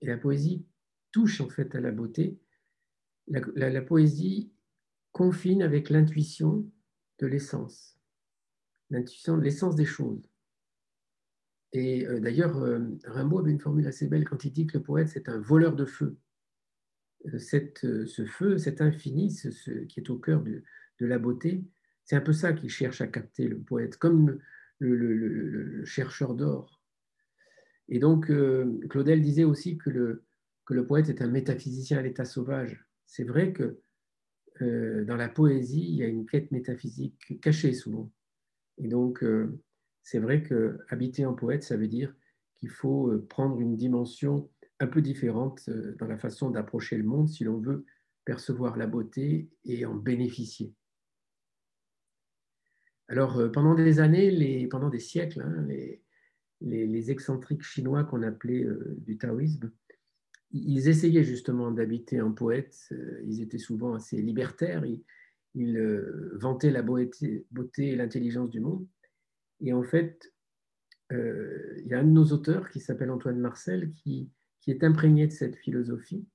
et la poésie touche en fait à la beauté. La, poésie confine avec l'intuition de l'essence, l'intuition de l'essence des choses. Et euh, d'ailleurs, euh, Rimbaud avait une formule assez belle quand il dit que le poète, c'est un voleur de feu. Euh, ce feu, cet infini, ce, qui est au cœur de, la beauté, c'est un peu ça qu'il cherche à capter, le poète, comme le chercheur d'or et donc, euh, Claudel disait aussi que le, poète est un métaphysicien à l'état sauvage. C'est vrai que euh, dans la poésie, il y a une quête métaphysique cachée souvent. Et donc, euh, c'est vrai que habiter en poète, ça veut dire qu'il faut prendre une dimension un peu différente dans la façon d'approcher le monde si l'on veut percevoir la beauté et en bénéficier. Alors, pendant des années, les, pendant des siècles, hein, les, excentriques chinois qu'on appelait euh, du taoïsme, ils essayaient justement d'habiter un poète, euh, ils étaient souvent assez libertaires, ils, euh, vantaient la beauté, et l'intelligence du monde. Et en fait, il y a un de nos auteurs qui s'appelle Antoine Marcel qui, est imprégné de cette philosophie.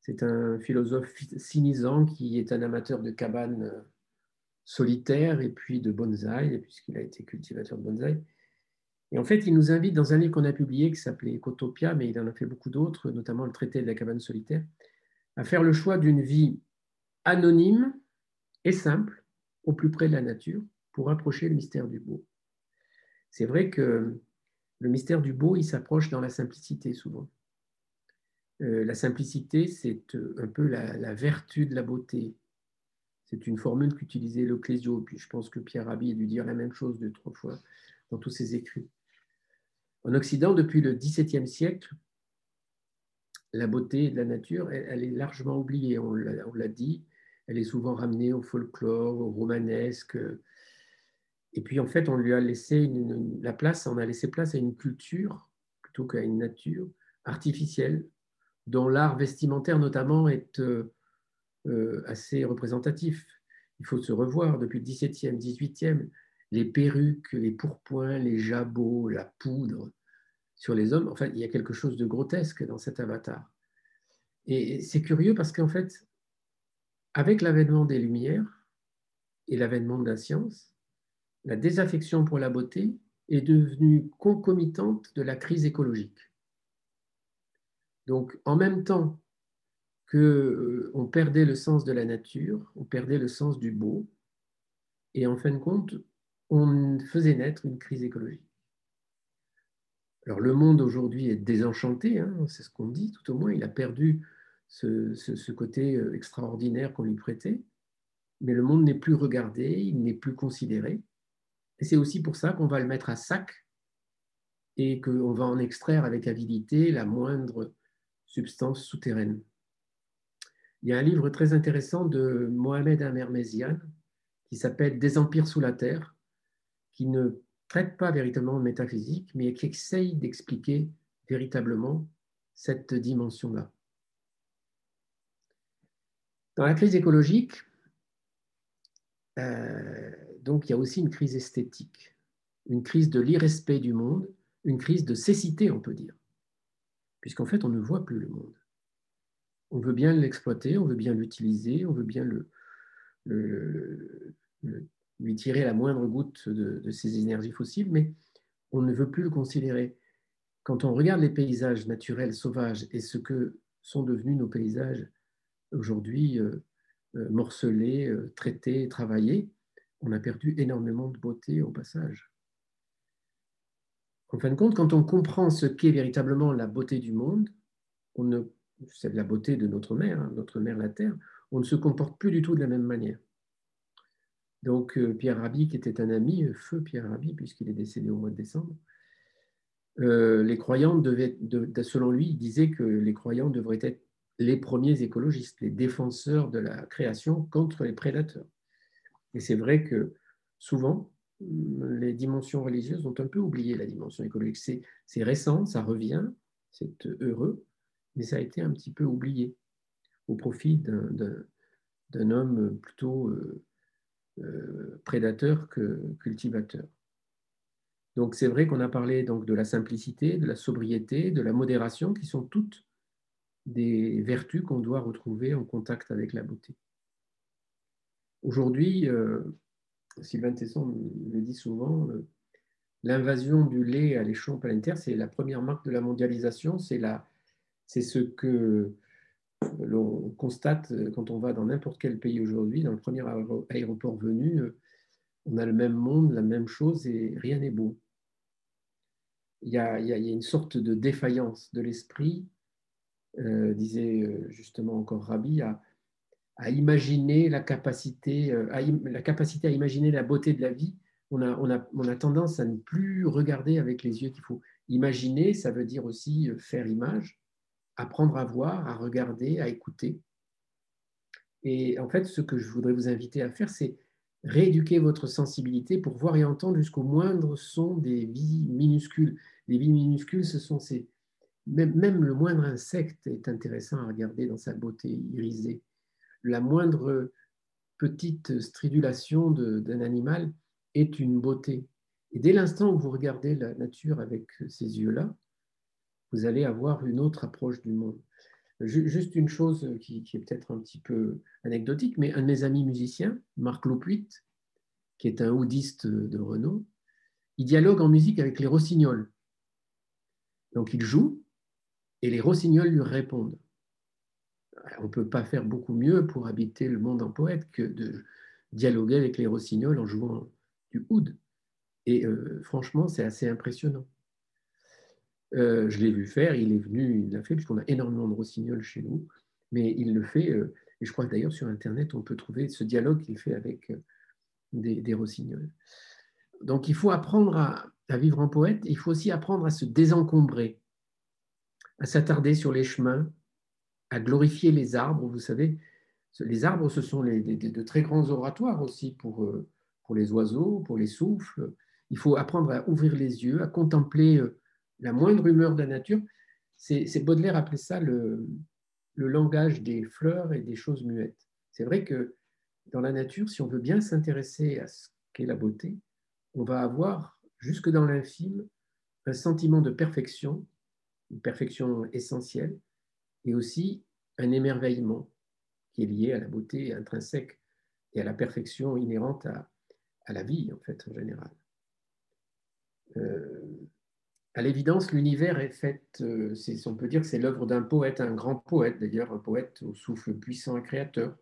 C'est un philosophe cynisant qui est un amateur de cabanes solitaires et puis de bonsaï, puisqu'il a été cultivateur de bonsaï. Et en fait, il nous invite dans un livre qu'on a publié qui s'appelait Ecotopia, mais il en a fait beaucoup d'autres, notamment le traité de la cabane solitaire, à faire le choix d'une vie anonyme et simple, au plus près de la nature, pour approcher le mystère du beau. C'est vrai que le mystère du beau, il s'approche dans la simplicité souvent. Euh, la simplicité, c'est euh, un peu la, vertu de la beauté. C'est une formule qu'utilisait Leclésio, puis je pense que Pierre Rabhi a dû dire la même chose deux, trois fois dans tous ses écrits. En Occident, depuis le XVIIe siècle, la beauté de la nature, elle, est largement oubliée, on l'a dit. Elle est souvent ramenée au folklore, au romanesque. Et puis, en fait, on lui a laissé la place, on a laissé place à une culture plutôt qu'à une nature artificielle, dont l'art vestimentaire notamment est euh, euh, assez représentatif. Il faut se revoir depuis le XVIIe, XVIIIe les perruques, les pourpoints, les jabots, la poudre sur les hommes. Enfin, il y a quelque chose de grotesque dans cet avatar. Et c'est curieux parce qu'en fait, avec l'avènement des Lumières et l'avènement de la science, la désaffection pour la beauté est devenue concomitante de la crise écologique. Donc, en même temps que euh, perdait le sens de la nature, on perdait le sens du beau, et en fin de compte, on faisait naître une crise écologique. Alors le monde aujourd'hui est désenchanté, hein, c'est ce qu'on dit, tout au moins, il a perdu ce, côté euh, extraordinaire qu'on lui prêtait, mais le monde n'est plus regardé, il n'est plus considéré. C'est aussi pour ça qu'on va le mettre à sac et qu'on va en extraire avec avidité la moindre substance souterraine. Il y a un livre très intéressant de Mohamed Amermezian qui s'appelle Des empires sous la terre, qui ne traite pas véritablement de métaphysique, mais qui essaye d'expliquer véritablement cette dimension-là. Dans la crise écologique, euh, donc il y a aussi une crise esthétique, une crise de l'irrespect du monde, une crise de cécité, on peut dire, puisqu'en fait on ne voit plus le monde. On veut bien l'exploiter, on veut bien l'utiliser, on veut bien lui tirer la moindre goutte de, ces énergies fossiles, mais on ne veut plus le considérer. quand on regarde les paysages naturels sauvages et ce que sont devenus nos paysages aujourd'hui euh, euh, morcelés, euh, traités, travaillés, on a perdu énormément de beauté au passage. En fin de compte, quand on comprend ce qu'est véritablement la beauté du monde, c'est la beauté de notre mère, hein, notre mère la Terre, on ne se comporte plus du tout de la même manière. Donc Pierre Rabhi, qui était un ami, feu Pierre Rabhi, puisqu'il est décédé au mois de décembre, euh, selon lui, il disait que les croyants devraient être les premiers écologistes, les défenseurs de la création contre les prédateurs. Et c'est vrai que souvent, les dimensions religieuses ont un peu oublié la dimension écologique. C'est récent, ça revient, c'est heureux, mais ça a été un petit peu oublié au profit d'un homme plutôt euh, euh, prédateur que cultivateur. Donc c'est vrai qu'on a parlé donc de la simplicité, de la sobriété, de la modération, qui sont toutes des vertus qu'on doit retrouver en contact avec la beauté. Aujourd'hui, euh, Sylvain Tesson le dit souvent, euh, l'invasion du lait à l'échelon planétaire, c'est la première marque de la mondialisation, c'est ce que l'on constate quand on va dans n'importe quel pays aujourd'hui, dans le premier aéroport venu, euh, on a le même monde, la même chose et rien n'est beau. Il y, a, une sorte de défaillance de l'esprit, euh, disait euh, justement encore Rabbi, à, imaginer la capacité, euh, à, la capacité à imaginer la beauté de la vie. On a, on, a, on a tendance à ne plus regarder avec les yeux qu'il faut. Imaginer, ça veut dire aussi faire image, apprendre à voir, à regarder, à écouter. Et en fait, ce que je voudrais vous inviter à faire, c'est rééduquer votre sensibilité pour voir et entendre jusqu'au moindre son des vies minuscules. Les vies minuscules, ce sont ces... Même, le moindre insecte est intéressant à regarder dans sa beauté irisée. La moindre petite stridulation d'un animal est une beauté. Et dès l'instant où vous regardez la nature avec ces yeux-là, vous allez avoir une autre approche du monde. Juste une chose qui, est peut-être un petit peu anecdotique, mais un de mes amis musiciens, Marc Lopuit, qui est un oudiste de renom, il dialogue en musique avec les rossignols. Donc il joue et les rossignols lui répondent. On ne peut pas faire beaucoup mieux pour habiter le monde en poète que de dialoguer avec les rossignols en jouant du oud. Et euh, franchement, c'est assez impressionnant. Euh, je l'ai vu faire, il est venu, il l'a fait, puisqu'on a énormément de rossignols chez nous, mais il le fait, euh, et je crois que d'ailleurs sur Internet, on peut trouver ce dialogue qu'il fait avec des, rossignols. Donc il faut apprendre à, vivre en poète, il faut aussi apprendre à se désencombrer, à s'attarder sur les chemins, à glorifier les arbres. Vous savez, les arbres, ce sont de très grands oratoires aussi pour, pour les oiseaux, pour les souffles. Il faut apprendre à ouvrir les yeux, à contempler la moindre humeur de la nature. C'est Baudelaire appelait ça le, langage des fleurs et des choses muettes. C'est vrai que dans la nature, si on veut bien s'intéresser à ce qu'est la beauté, on va avoir jusque dans l'infime un sentiment de perfection, une perfection essentielle, et aussi un émerveillement qui est lié à la beauté intrinsèque et à la perfection inhérente à, la vie, en fait, en général. Euh, à l'évidence, l'univers est fait, euh, on peut dire que c'est l'œuvre d'un poète, un grand poète d'ailleurs, un poète au souffle puissant et créateur.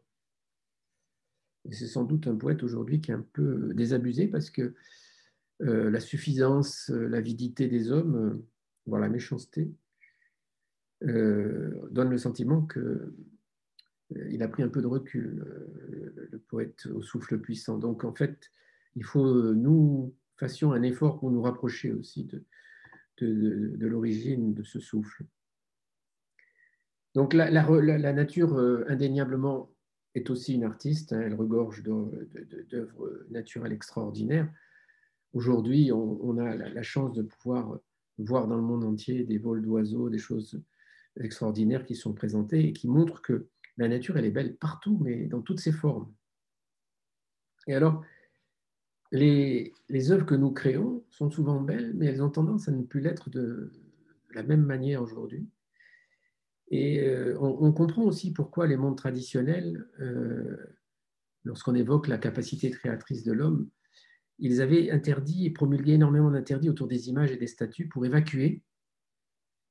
c'est sans doute un poète aujourd'hui qui est un peu désabusé parce que euh, la suffisance, euh, l'avidité des hommes, voire la méchanceté, donne le sentiment qu'il a pris un peu de recul, le poète au souffle puissant. Donc en fait, il faut nous fassions un effort pour nous rapprocher aussi de, de, l'origine de ce souffle. Donc la, nature, euh, indéniablement, est aussi une artiste, hein, elle regorge d'œuvres naturelles extraordinaires. Aujourd'hui, on, a la, chance de pouvoir voir dans le monde entier des vols d'oiseaux, des choses extraordinaires qui sont présentées et qui montrent que la nature, elle est belle partout, mais dans toutes ses formes. Et alors, les, œuvres que nous créons sont souvent belles, mais elles ont tendance à ne plus l'être de, la même manière aujourd'hui. Et euh, on, comprend aussi pourquoi les mondes traditionnels, euh, lorsqu'on évoque la capacité créatrice de l'homme, ils avaient interdit et promulgué énormément d'interdits autour des images et des statues pour évacuer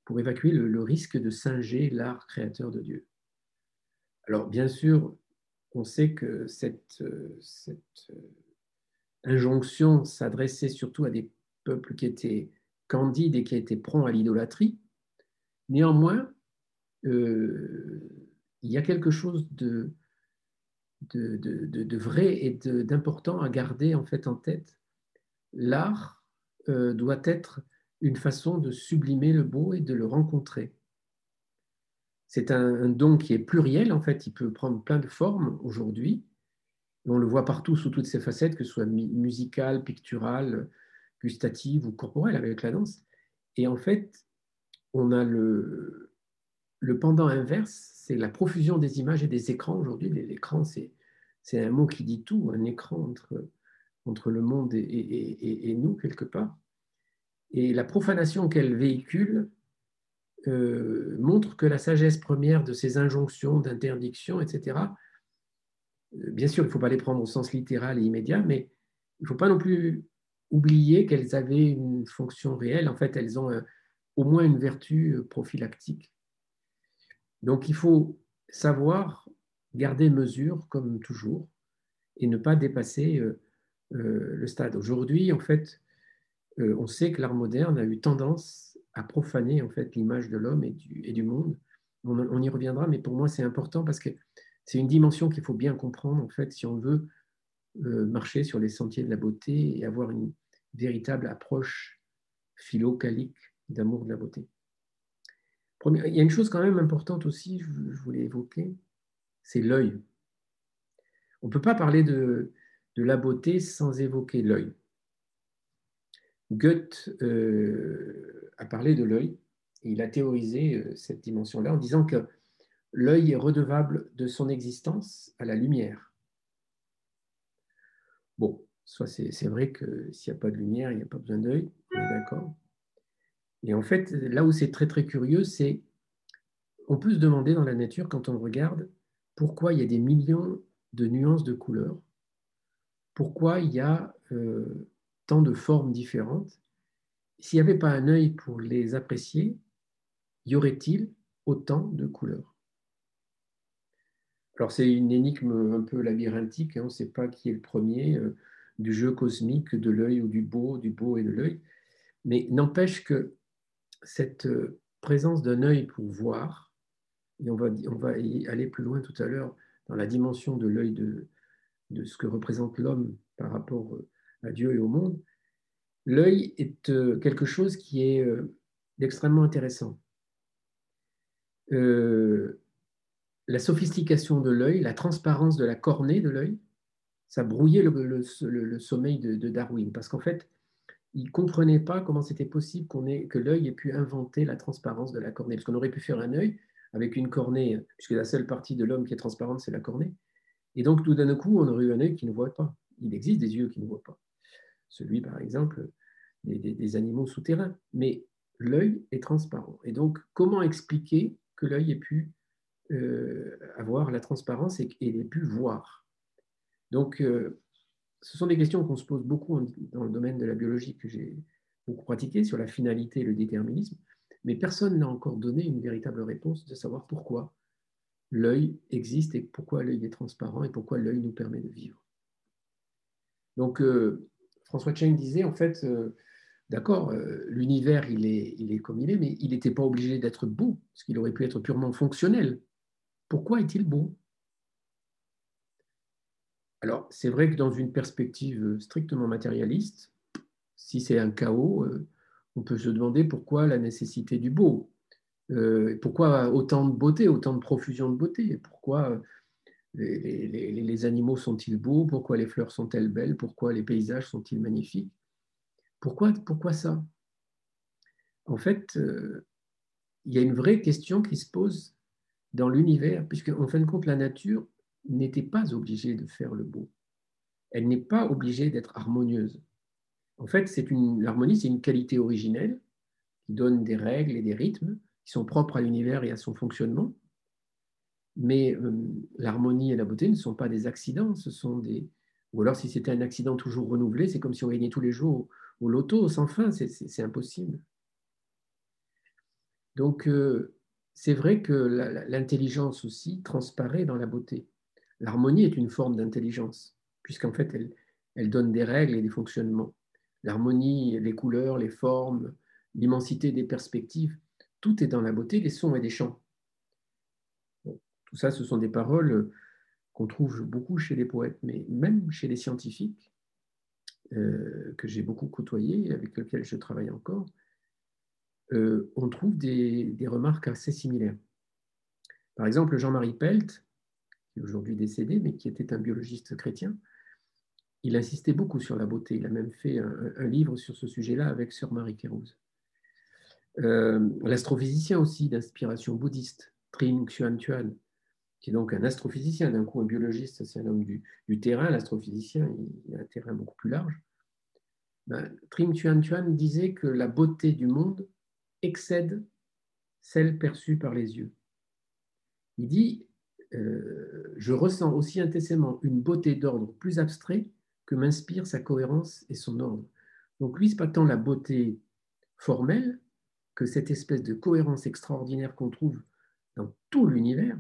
pour évacuer le, risque de singer l'art créateur de Dieu. Alors, bien sûr, on sait que cette, cette injonction s'adressait surtout à des peuples qui étaient candides et qui étaient prompts à l'idolâtrie. Néanmoins, euh, il y a quelque chose de, vrai et d'important à garder en fait en tête. L'art euh, doit être une façon de sublimer le beau et de le rencontrer. C'est un, don qui est pluriel, en fait, il peut prendre plein de formes aujourd'hui. On le voit partout sous toutes ses facettes, que ce soit musical, pictural, gustative ou corporelle avec la danse. Et en fait, on a le, le pendant inverse, c'est la profusion des images et des écrans. Aujourd'hui, l'écran, c'est, c'est un mot qui dit tout, un écran entre, entre le monde et, nous, quelque part. Et la profanation qu'elle véhicule euh, montre que la sagesse première de ces injonctions, d'interdictions, etc., euh, bien sûr, il ne faut pas les prendre au sens littéral et immédiat, mais il ne faut pas non plus oublier qu'elles avaient une fonction réelle. En fait, elles ont au moins une vertu euh, prophylactique. Donc il faut savoir garder mesure, comme toujours, et ne pas dépasser euh, euh, le stade. Aujourd'hui, en fait, euh, on sait que l'art moderne a eu tendance à profaner en fait l'image de l'homme et du, monde. On, y reviendra, mais pour moi, c'est important parce que c'est une dimension qu'il faut bien comprendre, en fait, si on veut marcher sur les sentiers de la beauté et avoir une véritable approche philo-calique d'amour de la beauté. Il y a une chose quand même importante aussi, je voulais évoquer, c'est l'œil. On ne peut pas parler de, la beauté sans évoquer l'œil. Goethe euh, a parlé de l'œil il a théorisé euh, cette dimension-là en disant que l'œil est redevable de son existence à la lumière. Bon, soit c'est vrai que s'il n'y a pas de lumière, il n'y a pas besoin d'œil, on est d'accord. Et en fait, là où c'est très très curieux, c'est on peut se demander dans la nature, quand on regarde, pourquoi il y a des millions de nuances de couleurs, pourquoi il y a euh, tant de formes différentes. S'il n'y avait pas un œil pour les apprécier, y aurait-il autant de couleurs? Alors c'est une énigme un peu labyrinthique, hein, on ne sait pas qui est le premier euh, du jeu cosmique de l'œil ou du beau, du beau et de l'œil, mais n'empêche que cette euh, présence d'un œil pour voir, et on va, on va y aller plus loin tout à l'heure dans la dimension de l'œil de, de ce que représente l'homme par rapport euh, Dieu et au monde, l'œil est euh, quelque chose qui est extrêmement intéressant. la sophistication de l'œil, la transparence de la cornée de l'œil, ça brouillait le, sommeil de, de Darwin, parce qu'en fait, il ne comprenait pas comment c'était possible qu'on ait, que l'œil ait pu inventer la transparence de la cornée. Parce qu'on aurait pu faire un œil avec une cornée, puisque la seule partie de l'homme qui est transparente, c'est la cornée. Et donc, tout d'un coup, on aurait eu un œil qui ne voit pas. Il existe des yeux qui ne voient pas. Celui, par exemple, des, animaux souterrains. Mais l'œil est transparent. Et donc, comment expliquer que l'œil ait pu euh, avoir la transparence et, et ait pu voir? Donc, euh, ce sont des questions qu'on se pose beaucoup dans le domaine de la biologie que j'ai beaucoup pratiqué sur la finalité et le déterminisme, mais personne n'a encore donné une véritable réponse de savoir pourquoi l'œil existe et pourquoi l'œil est transparent et pourquoi l'œil nous permet de vivre. Donc, euh, François Cheng disait, en fait, euh, d'accord, euh, l'univers, il est, comme il est, mais il n'était pas obligé d'être beau, parce qu'il aurait pu être purement fonctionnel. Pourquoi est-il beau? Alors, c'est vrai que dans une perspective euh, strictement matérialiste, si c'est un chaos, on peut se demander pourquoi la nécessité du beau, pourquoi autant de beauté, autant de profusion de beauté, pourquoi les, animaux sont-ils beaux, pourquoi les fleurs sont-elles belles, pourquoi les paysages sont-ils magnifiques, pourquoi, pourquoi ça? En fait, il y a une vraie question qui se pose dans l'univers, puisque en fin de compte, la nature n'était pas obligée de faire le beau. Elle n'est pas obligée d'être harmonieuse. En fait, c'est une, l'harmonie, c'est une qualité originelle qui donne des règles et des rythmes qui sont propres à l'univers et à son fonctionnement. Mais euh, l'harmonie et la beauté ne sont pas des accidents, ce sont des. Ou alors, si c'était un accident toujours renouvelé, c'est comme si on gagnait tous les jours au, loto sans fin, c'est impossible. Donc, euh, c'est vrai que l'intelligence aussi transparaît dans la beauté. L'harmonie est une forme d'intelligence, puisqu'en fait, elle, elle donne des règles et des fonctionnements. L'harmonie, les couleurs, les formes, l'immensité des perspectives, tout est dans la beauté, des sons et des chants. Tout ça, ce sont des paroles qu'on trouve beaucoup chez les poètes, mais même chez les scientifiques, euh, que j'ai beaucoup côtoyés, avec lesquels je travaille encore, euh, on trouve des, remarques assez similaires. Par exemple, Jean-Marie Pelt, qui est aujourd'hui décédé, mais qui était un biologiste chrétien, il insistait beaucoup sur la beauté. Il a même fait un, livre sur ce sujet-là avec Sœur Marie Kérouz. Euh, l'astrophysicien aussi d'inspiration bouddhiste, Trin Xuan Tuan, qui est donc un astrophysicien, d'un coup un biologiste, c'est un homme du, terrain, l'astrophysicien, il, a un terrain beaucoup plus large. Ben, Trin Xuan Tuan disait que la beauté du monde excède celle perçue par les yeux. Il dit euh, Je ressens aussi intensément une beauté d'ordre plus abstrait que m'inspire sa cohérence et son ordre. Donc lui, ce pas tant la beauté formelle que cette espèce de cohérence extraordinaire qu'on trouve dans tout l'univers,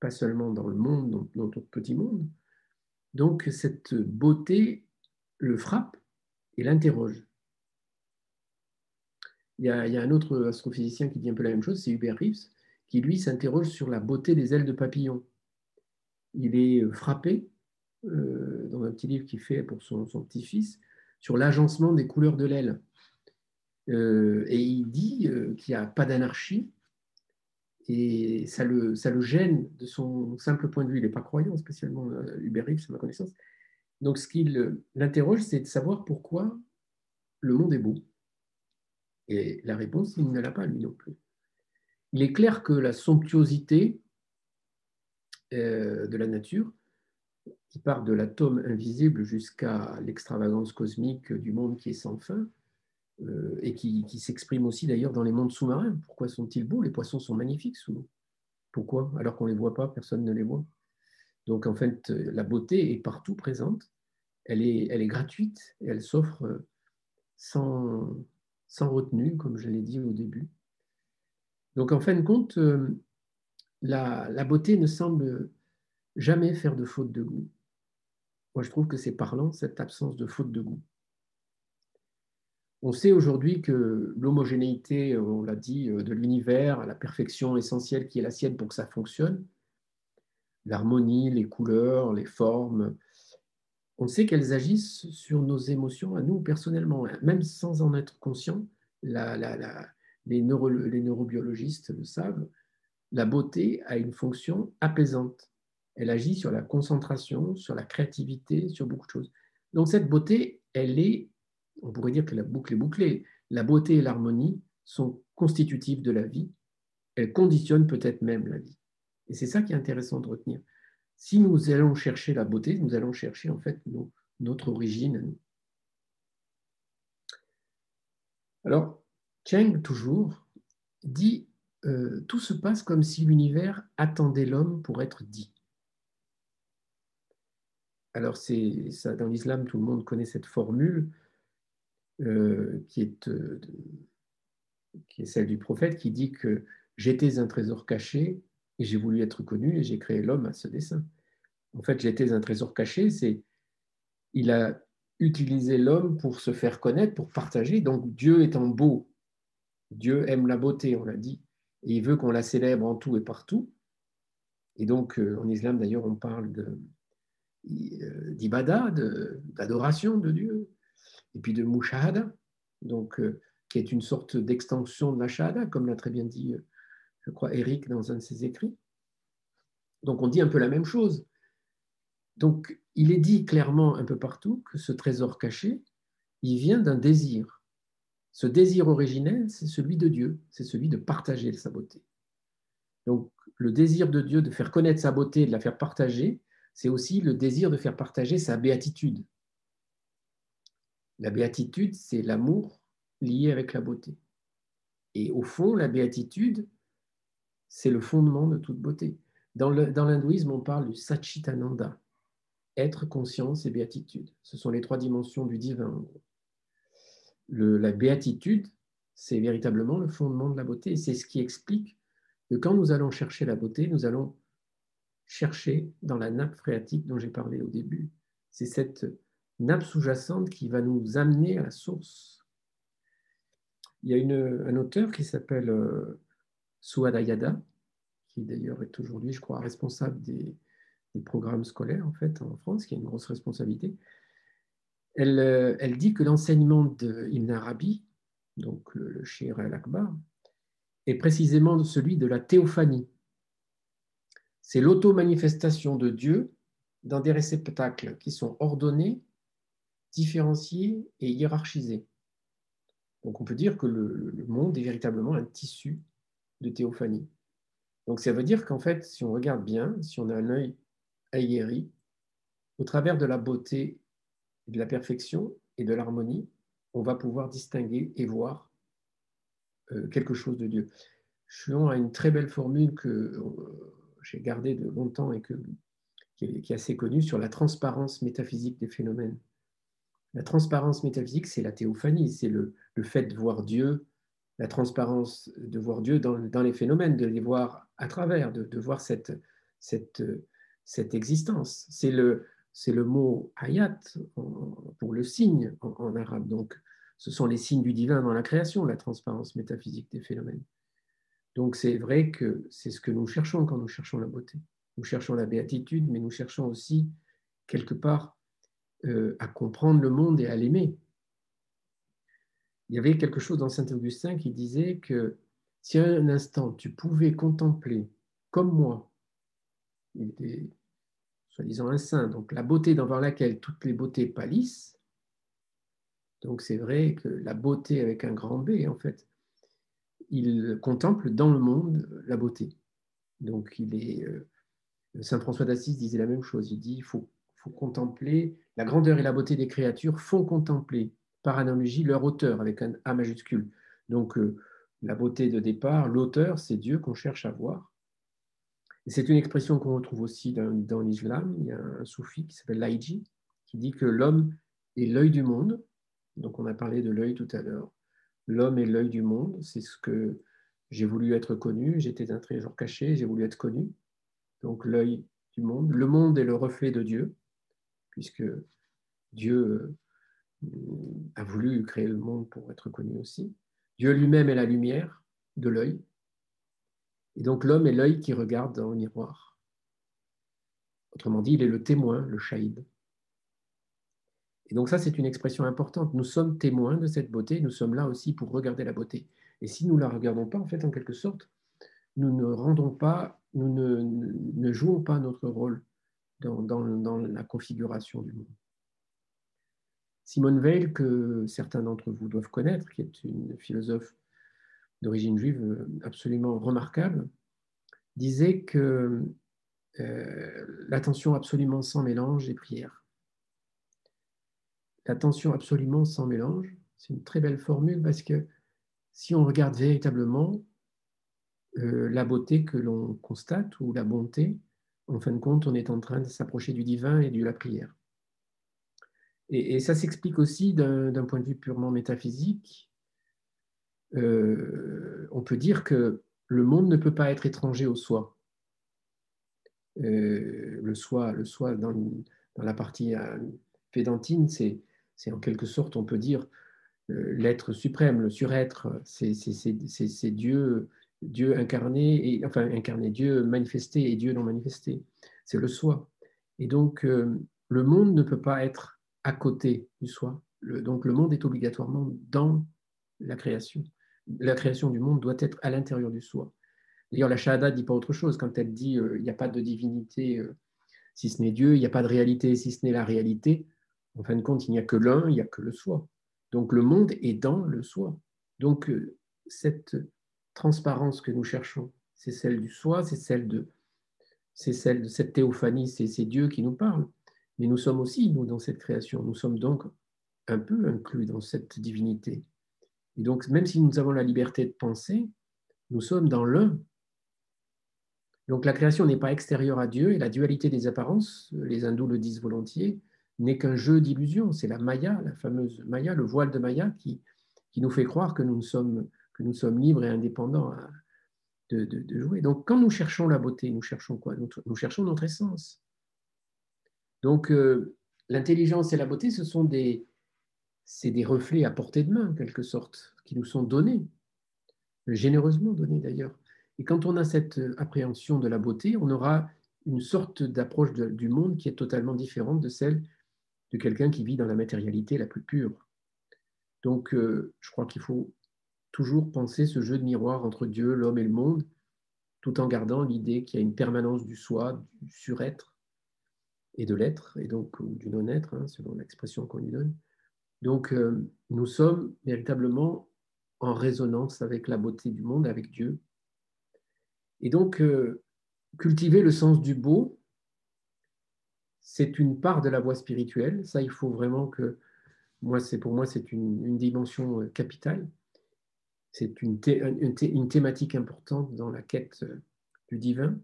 pas seulement dans le monde, dans notre petit monde. Donc cette beauté le frappe et l'interroge. Il y, a, un autre astrophysicien qui dit un peu la même chose, c'est Hubert Reeves, qui lui s'interroge sur la beauté des ailes de papillon. Il est frappé euh, dans un petit livre qu'il fait pour son, petit-fils, sur l'agencement des couleurs de l'aile. Euh, et il dit euh, qu'il n'y a pas d'anarchie, et ça le, gêne de son simple point de vue. Il n'est pas croyant spécialement, Hubert Reeves, c'est ma connaissance. Donc ce qui l'interroge, c'est de savoir pourquoi le monde est beau. Et la réponse, il ne l'a pas, lui non plus. Il est clair que la somptuosité de la nature qui part de l'atome invisible jusqu'à l'extravagance cosmique du monde qui est sans fin, euh, et qui, s'exprime aussi d'ailleurs dans les mondes sous-marins. Pourquoi sont-ils beaux? Les poissons sont magnifiques sous l'eau. Pourquoi? Alors qu'on ne les voit pas, personne ne les voit. Donc en fait, la beauté est partout présente, elle est, elle est gratuite, et elle s'offre sans, sans retenue, comme je l'ai dit au début. Donc en fin de compte, euh, la, la beauté ne semble jamais faire de faute de goût. Moi, je trouve que c'est parlant, cette absence de faute de goût. On sait aujourd'hui que l'homogénéité, on l'a dit, de l'univers, la perfection essentielle qui est la sienne pour que ça fonctionne, l'harmonie, les couleurs, les formes, on sait qu'elles agissent sur nos émotions à nous personnellement, même sans en être conscient. les, neurobiologistes le savent, la beauté a une fonction apaisante elle agit sur la concentration, sur la créativité, sur beaucoup de choses. Donc cette beauté, elle est, on pourrait dire que la boucle est bouclée. La beauté et l'harmonie sont constitutives de la vie. Elles conditionnent peut-être même la vie. Et c'est ça qui est intéressant de retenir. Si nous allons chercher la beauté, nous allons chercher en fait notre origine à nous. Alors, Cheng, toujours, dit euh, Tout se passe comme si l'univers attendait l'homme pour être dit. Alors, c'est dans l'islam, tout le monde connaît cette formule euh, qui, est, euh, qui est celle du prophète qui dit que j'étais un trésor caché et j'ai voulu être connu et j'ai créé l'homme à ce dessein. En fait, j'étais un trésor caché, c'est il a utilisé l'homme pour se faire connaître, pour partager. Donc Dieu étant beau, Dieu aime la beauté, on l'a dit, et il veut qu'on la célèbre en tout et partout. Et donc, euh, en islam, d'ailleurs, on parle d'ibada, d'adoration de, Dieu, et puis de mushahada, donc, euh, qui est une sorte d'extension de la shahada, comme l'a très bien dit, euh, je crois, Eric dans un de ses écrits. Donc on dit un peu la même chose. Donc il est dit clairement un peu partout que ce trésor caché, il vient d'un désir. Ce désir originel, c'est celui de Dieu, c'est celui de partager sa beauté. Donc le désir de Dieu de faire connaître sa beauté, de la faire partager, c'est aussi le désir de faire partager sa béatitude. La béatitude, c'est l'amour lié avec la beauté. Et au fond, la béatitude, c'est le fondement de toute beauté. Dans l'hindouisme, on parle du Satchitananda, être, conscience et béatitude. Ce sont les trois dimensions du divin. la béatitude, c'est véritablement le fondement de la beauté. C'est ce qui explique que quand nous allons chercher la beauté, nous allons chercher dans la nappe phréatique dont j'ai parlé au début. C'est cette nappe sous-jacente qui va nous amener à la source. Il y a une, un auteur qui s'appelle euh, Suad Ayada, qui d'ailleurs est aujourd'hui, je crois, responsable des, des, programmes scolaires en fait en France, qui a une grosse responsabilité. Elle, euh, elle dit que l'enseignement d'Ibn Arabi, donc le, le al-Akbar, est précisément celui de la théophanie. C'est l'auto-manifestation de Dieu dans des réceptacles qui sont ordonnés, différenciés et hiérarchisés. Donc on peut dire que le, monde est véritablement un tissu de théophanie. Donc ça veut dire qu'en fait, si on regarde bien, si on a un œil aguerri, au travers de la beauté, de la perfection et de l'harmonie, on va pouvoir distinguer et voir euh, quelque chose de Dieu. Chuon a une très belle formule que euh, j'ai gardée de longtemps et que, qui est assez connue sur la transparence métaphysique des phénomènes. La transparence métaphysique, c'est la théophanie, c'est le, le, fait de voir Dieu, la transparence de voir Dieu dans, dans, les phénomènes, de les voir à travers, de, de voir cette, cette, cette existence. C'est le, c'est le mot ayat pour le signe en, en arabe. Donc, ce sont les signes du divin dans la création, la transparence métaphysique des phénomènes. Donc c'est vrai que c'est ce que nous cherchons quand nous cherchons la beauté. Nous cherchons la béatitude, mais nous cherchons aussi quelque part euh, à comprendre le monde et à l'aimer. Il y avait quelque chose dans Saint Augustin qui disait que si un instant tu pouvais contempler comme moi, il était soi-disant un saint, donc la beauté dans laquelle toutes les beautés pâlissent, donc c'est vrai que la beauté avec un grand B, en fait, il contemple dans le monde la beauté. Donc il est. Euh, Saint François d'Assise disait la même chose. Il dit il faut, contempler la grandeur et la beauté des créatures font contempler par analogie leur auteur avec un A majuscule. Donc euh, la beauté de départ, l'auteur, c'est Dieu qu'on cherche à voir. C'est une expression qu'on retrouve aussi dans, l'islam. Il y a un soufi qui s'appelle Laïji qui dit que l'homme est l'œil du monde donc on a parlé de l'œil tout à l'heure. L'homme est l'œil du monde, c'est ce que j'ai voulu être connu, j'étais un trésor caché, j'ai voulu être connu. Donc l'œil du monde. Le monde est le reflet de Dieu, puisque Dieu euh, a voulu créer le monde pour être connu aussi. Dieu lui-même est la lumière de l'œil. Et donc l'homme est l'œil qui regarde dans le miroir. Autrement dit, il est le témoin, le shahid. Et donc ça, c'est une expression importante. Nous sommes témoins de cette beauté, nous sommes là aussi pour regarder la beauté. Et si nous ne la regardons pas, en fait, en quelque sorte, nous ne rendons pas, nous ne, ne jouons pas notre rôle dans, la configuration du monde. Simone Weil, que certains d'entre vous doivent connaître, qui est une philosophe d'origine juive absolument remarquable, disait que euh, l'attention absolument sans mélange est prière l'attention absolument sans mélange. C'est une très belle formule parce que si on regarde véritablement euh, la beauté que l'on constate ou la bonté, en fin de compte, on est en train de s'approcher du divin et de la prière. Et, ça s'explique aussi d'un point de vue purement métaphysique. Euh, on peut dire que le monde ne peut pas être étranger au soi. Euh, le soi, le soi dans, dans la partie euh, pédantine, c'est en quelque sorte, on peut dire, l'être suprême, le surêtre, c'est Dieu, Dieu incarné, et, enfin incarné, Dieu manifesté et Dieu non manifesté. C'est le soi. Et donc, euh, le monde ne peut pas être à côté du soi. Donc, le monde est obligatoirement dans la création. La création du monde doit être à l'intérieur du soi. D'ailleurs, la Shahada ne dit pas autre chose quand elle dit euh, il n'y a pas de divinité si ce n'est Dieu, il n'y a pas de réalité si ce n'est la réalité. En fin de compte, il n'y a que l'un, il n'y a que le soi. Donc le monde est dans le soi. Donc euh, cette transparence que nous cherchons, c'est celle du soi, c'est celle de, c'est celle de cette théophanie, c'est Dieu qui nous parle. Mais nous sommes aussi, nous, dans cette création. Nous sommes donc un peu inclus dans cette divinité. Et donc, même si nous avons la liberté de penser, nous sommes dans l'un. Donc la création n'est pas extérieure à Dieu et la dualité des apparences, les hindous le disent volontiers, n'est qu'un jeu d'illusions. C'est la Maya, la fameuse Maya, le voile de Maya qui, qui nous fait croire que nous sommes, que nous sommes libres et indépendants de, jouer. Donc, quand nous cherchons la beauté, nous cherchons quoi? Nous, cherchons notre essence. Donc, euh, l'intelligence et la beauté, ce sont des, c'est des reflets à portée de main, en quelque sorte, qui nous sont donnés, généreusement donnés d'ailleurs. Et quand on a cette appréhension de la beauté, on aura une sorte d'approche du monde qui est totalement différente de celle de quelqu'un qui vit dans la matérialité la plus pure. Donc, euh, je crois qu'il faut toujours penser ce jeu de miroir entre Dieu, l'homme et le monde, tout en gardant l'idée qu'il y a une permanence du soi, du surêtre et de l'être, et donc du non-être, hein, selon l'expression qu'on lui donne. Donc, euh, nous sommes véritablement en résonance avec la beauté du monde, avec Dieu. Et donc, euh, cultiver le sens du beau, c'est une part de la voie spirituelle. Ça, il faut vraiment que, moi, c'est pour moi, c'est une, dimension euh, capitale. C'est une, une, thématique importante dans la quête euh, du divin.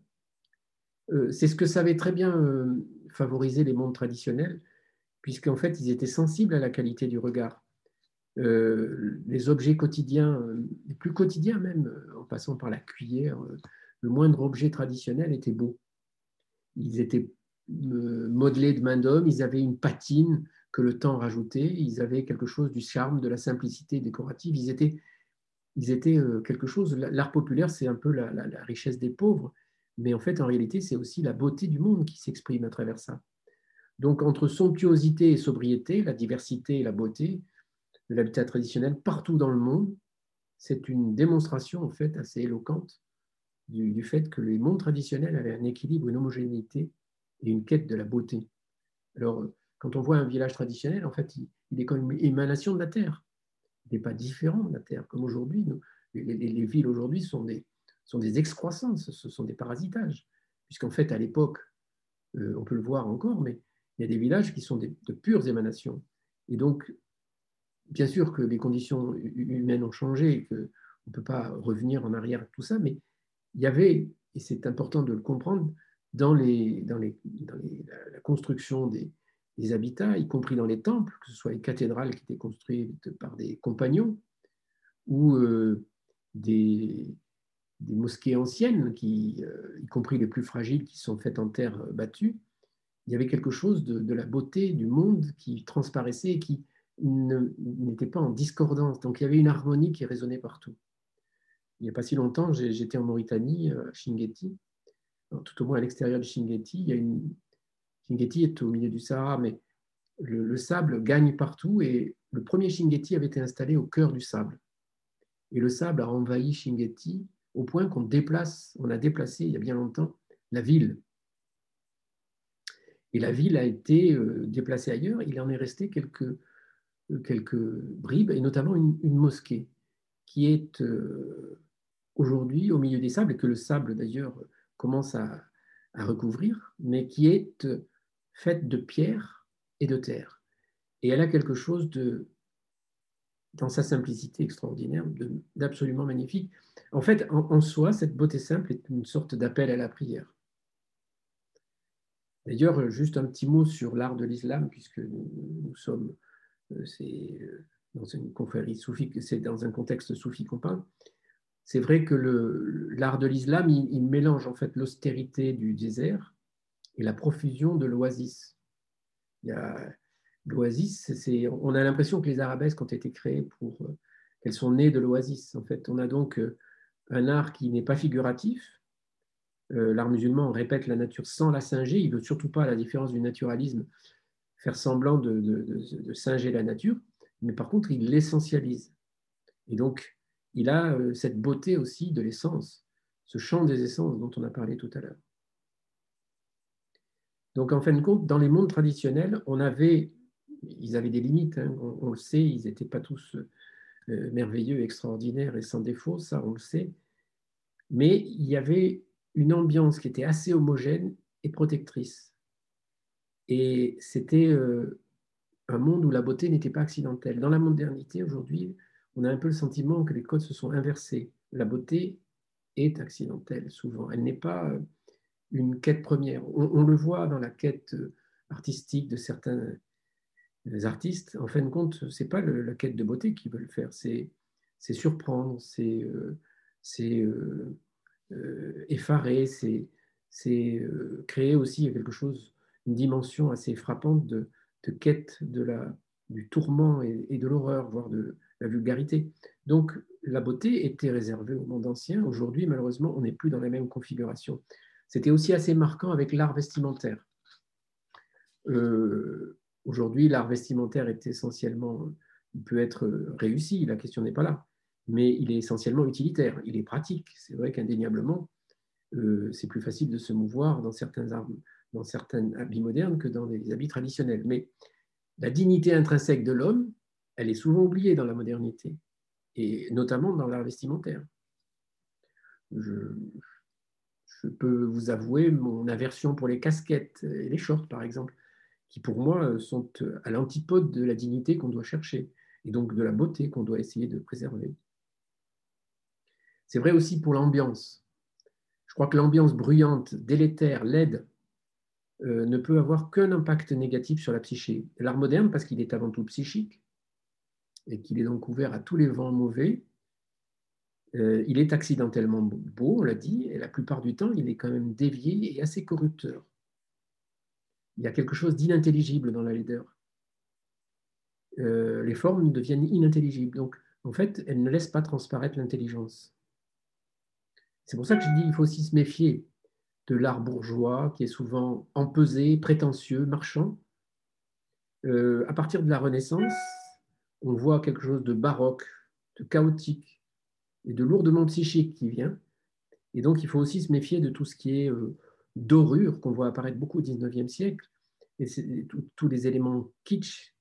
Euh, c'est ce que savaient très bien favoriser les mondes traditionnels, puisqu'en fait, ils étaient sensibles à la qualité du regard. les objets quotidiens, les plus quotidiens même, en passant par la cuillère, le moindre objet traditionnel était beau. Ils étaient euh, modelés de main d'homme, ils avaient une patine que le temps rajoutait, ils avaient quelque chose du charme, de la simplicité décorative, ils étaient, ils étaient euh, quelque chose, l'art populaire c'est un peu la, richesse des pauvres, mais en fait en réalité c'est aussi la beauté du monde qui s'exprime à travers ça. Donc entre somptuosité et sobriété, la diversité et la beauté de l'habitat traditionnel partout dans le monde, c'est une démonstration en fait assez éloquente du, fait que les mondes traditionnels avaient un équilibre, une homogénéité et une quête de la beauté. Alors, quand on voit un village traditionnel, en fait, il, est comme une émanation de la terre. N'est pas différent de la terre, comme aujourd'hui. Les, villes aujourd'hui sont des, sont des excroissances, ce sont des parasitages. Puisqu'en fait, à l'époque, euh, on peut le voir encore, mais il y a des villages qui sont de pures émanations. Et donc, bien sûr que les conditions humaines ont changé et qu'on ne peut pas revenir en arrière tout ça, mais il y avait, et c'est important de le comprendre, dans, les, dans, les, dans la construction des, des, habitats, y compris dans les temples, que ce soit les cathédrales qui étaient construites par des compagnons, ou euh, des, des, mosquées anciennes, qui, euh, y compris les plus fragiles, qui sont faites en terre battue, il y avait quelque chose de, de la beauté du monde qui transparaissait et qui n'était pas en discordance. Donc il y avait une harmonie qui résonnait partout il n'y a pas si longtemps, j'étais en Mauritanie, euh, à Shingeti, tout au moins à l'extérieur de Shingeti. Il y a une... Shingeti est au milieu du Sahara, mais le, sable gagne partout et le premier Shingeti avait été installé au cœur du sable. Et le sable a envahi Shingeti au point qu'on déplace, on a déplacé il y a bien longtemps la ville. Et la ville a été euh, déplacée ailleurs. Il en est resté quelques, euh, quelques bribes, et notamment une, mosquée qui est aujourd'hui au milieu des sables, et que le sable d'ailleurs commence à, recouvrir, mais qui est faite de pierre et de terre. Et elle a quelque chose de, dans sa simplicité extraordinaire, d'absolument magnifique. En fait, en, soi, cette beauté simple est une sorte d'appel à la prière. D'ailleurs, juste un petit mot sur l'art de l'islam, puisque nous, sommes, euh, euh, dans une confrérie soufie, c'est dans un contexte soufi qu'on parle c'est vrai que l'art de l'islam, il, mélange en fait l'austérité du désert et la profusion de l'oasis. L'oasis, on a l'impression que les arabesques ont été créées pour euh, qu'elles sont nées de l'oasis. En fait, on a donc euh, un art qui n'est pas figuratif. Euh, l'art musulman répète la nature sans la singer. Il ne veut surtout pas, à la différence du naturalisme, faire semblant de, singer la nature, mais par contre, il l'essentialise. Et donc, il a cette beauté aussi de l'essence, ce champ des essences dont on a parlé tout à l'heure. Donc en fin de compte, dans les mondes traditionnels, on avait, ils avaient des limites, hein, on, le sait, ils n'étaient pas tous euh, merveilleux, extraordinaires et sans défaut, ça on le sait, mais il y avait une ambiance qui était assez homogène et protectrice. Et c'était euh, un monde où la beauté n'était pas accidentelle. Dans la modernité aujourd'hui, on a un peu le sentiment que les codes se sont inversés. La beauté est accidentelle souvent. Elle n'est pas euh, une quête première. On, le voit dans la quête euh, artistique de certains, les artistes, en fin de compte, ce n'est pas la quête de beauté qu'ils veulent faire, c'est surprendre, c'est euh, euh, euh, effarer, c'est créer aussi quelque chose, une dimension assez frappante de, quête de la, du tourment et, et de l'horreur, voire de la vulgarité. Donc la beauté était réservée au monde ancien. Aujourd'hui, malheureusement, on n'est plus dans la même configuration. C'était aussi assez marquant avec l'art vestimentaire. Euh, aujourd'hui, l'art vestimentaire est essentiellement, peut être réussi, la question n'est pas là, mais il est essentiellement utilitaire, il est pratique. C'est vrai qu'indéniablement, euh, c'est plus facile de se mouvoir dans certains, dans certains habits modernes que dans des habits traditionnels. Mais la dignité intrinsèque de l'homme, elle est souvent oubliée dans la modernité, et notamment dans l'art vestimentaire. Je, je peux vous avouer mon aversion pour les casquettes et les shorts, par exemple qui pour moi sont à l'antipode de la dignité qu'on doit chercher et donc de la beauté qu'on doit essayer de préserver. C'est vrai aussi pour l'ambiance. Je crois que l'ambiance bruyante, délétère, laide, euh, ne peut avoir qu'un impact négatif sur la psyché. L'art moderne, parce qu'il est avant tout psychique et qu'il est donc ouvert à tous les vents mauvais, euh, il est accidentellement beau, on l'a dit, et la plupart du temps, il est quand même dévié et assez corrupteur il y a quelque chose d'inintelligible dans la laideur. Euh, les formes deviennent inintelligibles. Donc, en fait, elles ne laissent pas transparaître l'intelligence. C'est pour ça que je dis qu'il faut aussi se méfier de l'art bourgeois qui est souvent empesé, prétentieux, marchand. Euh, à partir de la Renaissance, on voit quelque chose de baroque, de chaotique et de lourdement psychique qui vient. Et donc, il faut aussi se méfier de tout ce qui est euh, dorure qu'on voit apparaître beaucoup au XIXe siècle, et tous les éléments kitsch.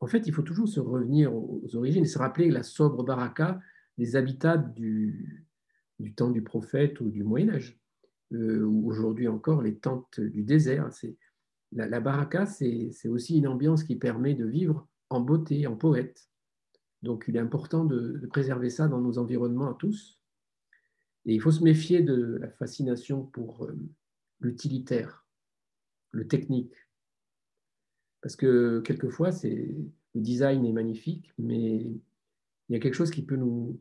En fait, il faut toujours se revenir aux origines et se rappeler la sobre baraka des habitats du, temps du prophète ou du Moyen Âge, euh, ou aujourd'hui encore les tentes du désert. La baraka, c'est aussi une ambiance qui permet de vivre en beauté, en poète. Donc il est important de, préserver ça dans nos environnements à tous. Et il faut se méfier de la fascination pour euh, l'utilitaire, le technique. Parce que quelquefois, le design est magnifique, mais il y a quelque chose qui peut nous,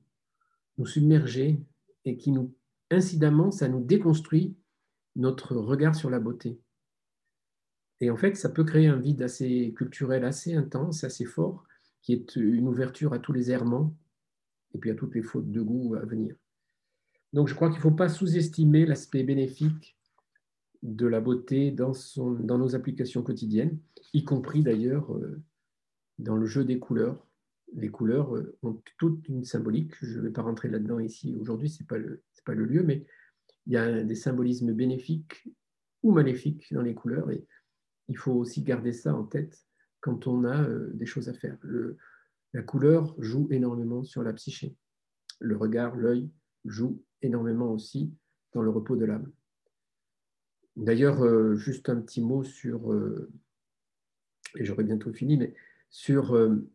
nous submerger et qui nous, incidemment, ça nous déconstruit notre regard sur la beauté. Et en fait, ça peut créer un vide assez culturel, assez intense, assez fort, qui est une ouverture à tous les errements et puis à toutes les fautes de goût à venir. Donc je crois qu'il ne faut pas sous-estimer l'aspect bénéfique de la beauté dans, nos applications quotidiennes, y compris d'ailleurs euh, dans le jeu des couleurs. Les couleurs euh, ont toute une symbolique. Je ne vais pas rentrer là-dedans ici aujourd'hui, ce n'est pas, pas le lieu, mais il y a des symbolismes bénéfiques ou maléfiques dans les couleurs et il faut aussi garder ça en tête quand on a euh, des choses à faire. la couleur joue énormément sur la psyché. Le regard, l'œil joue énormément aussi dans le repos de l'âme. D'ailleurs, euh, juste un petit mot sur, euh, et j'aurai bientôt fini, mais sur euh,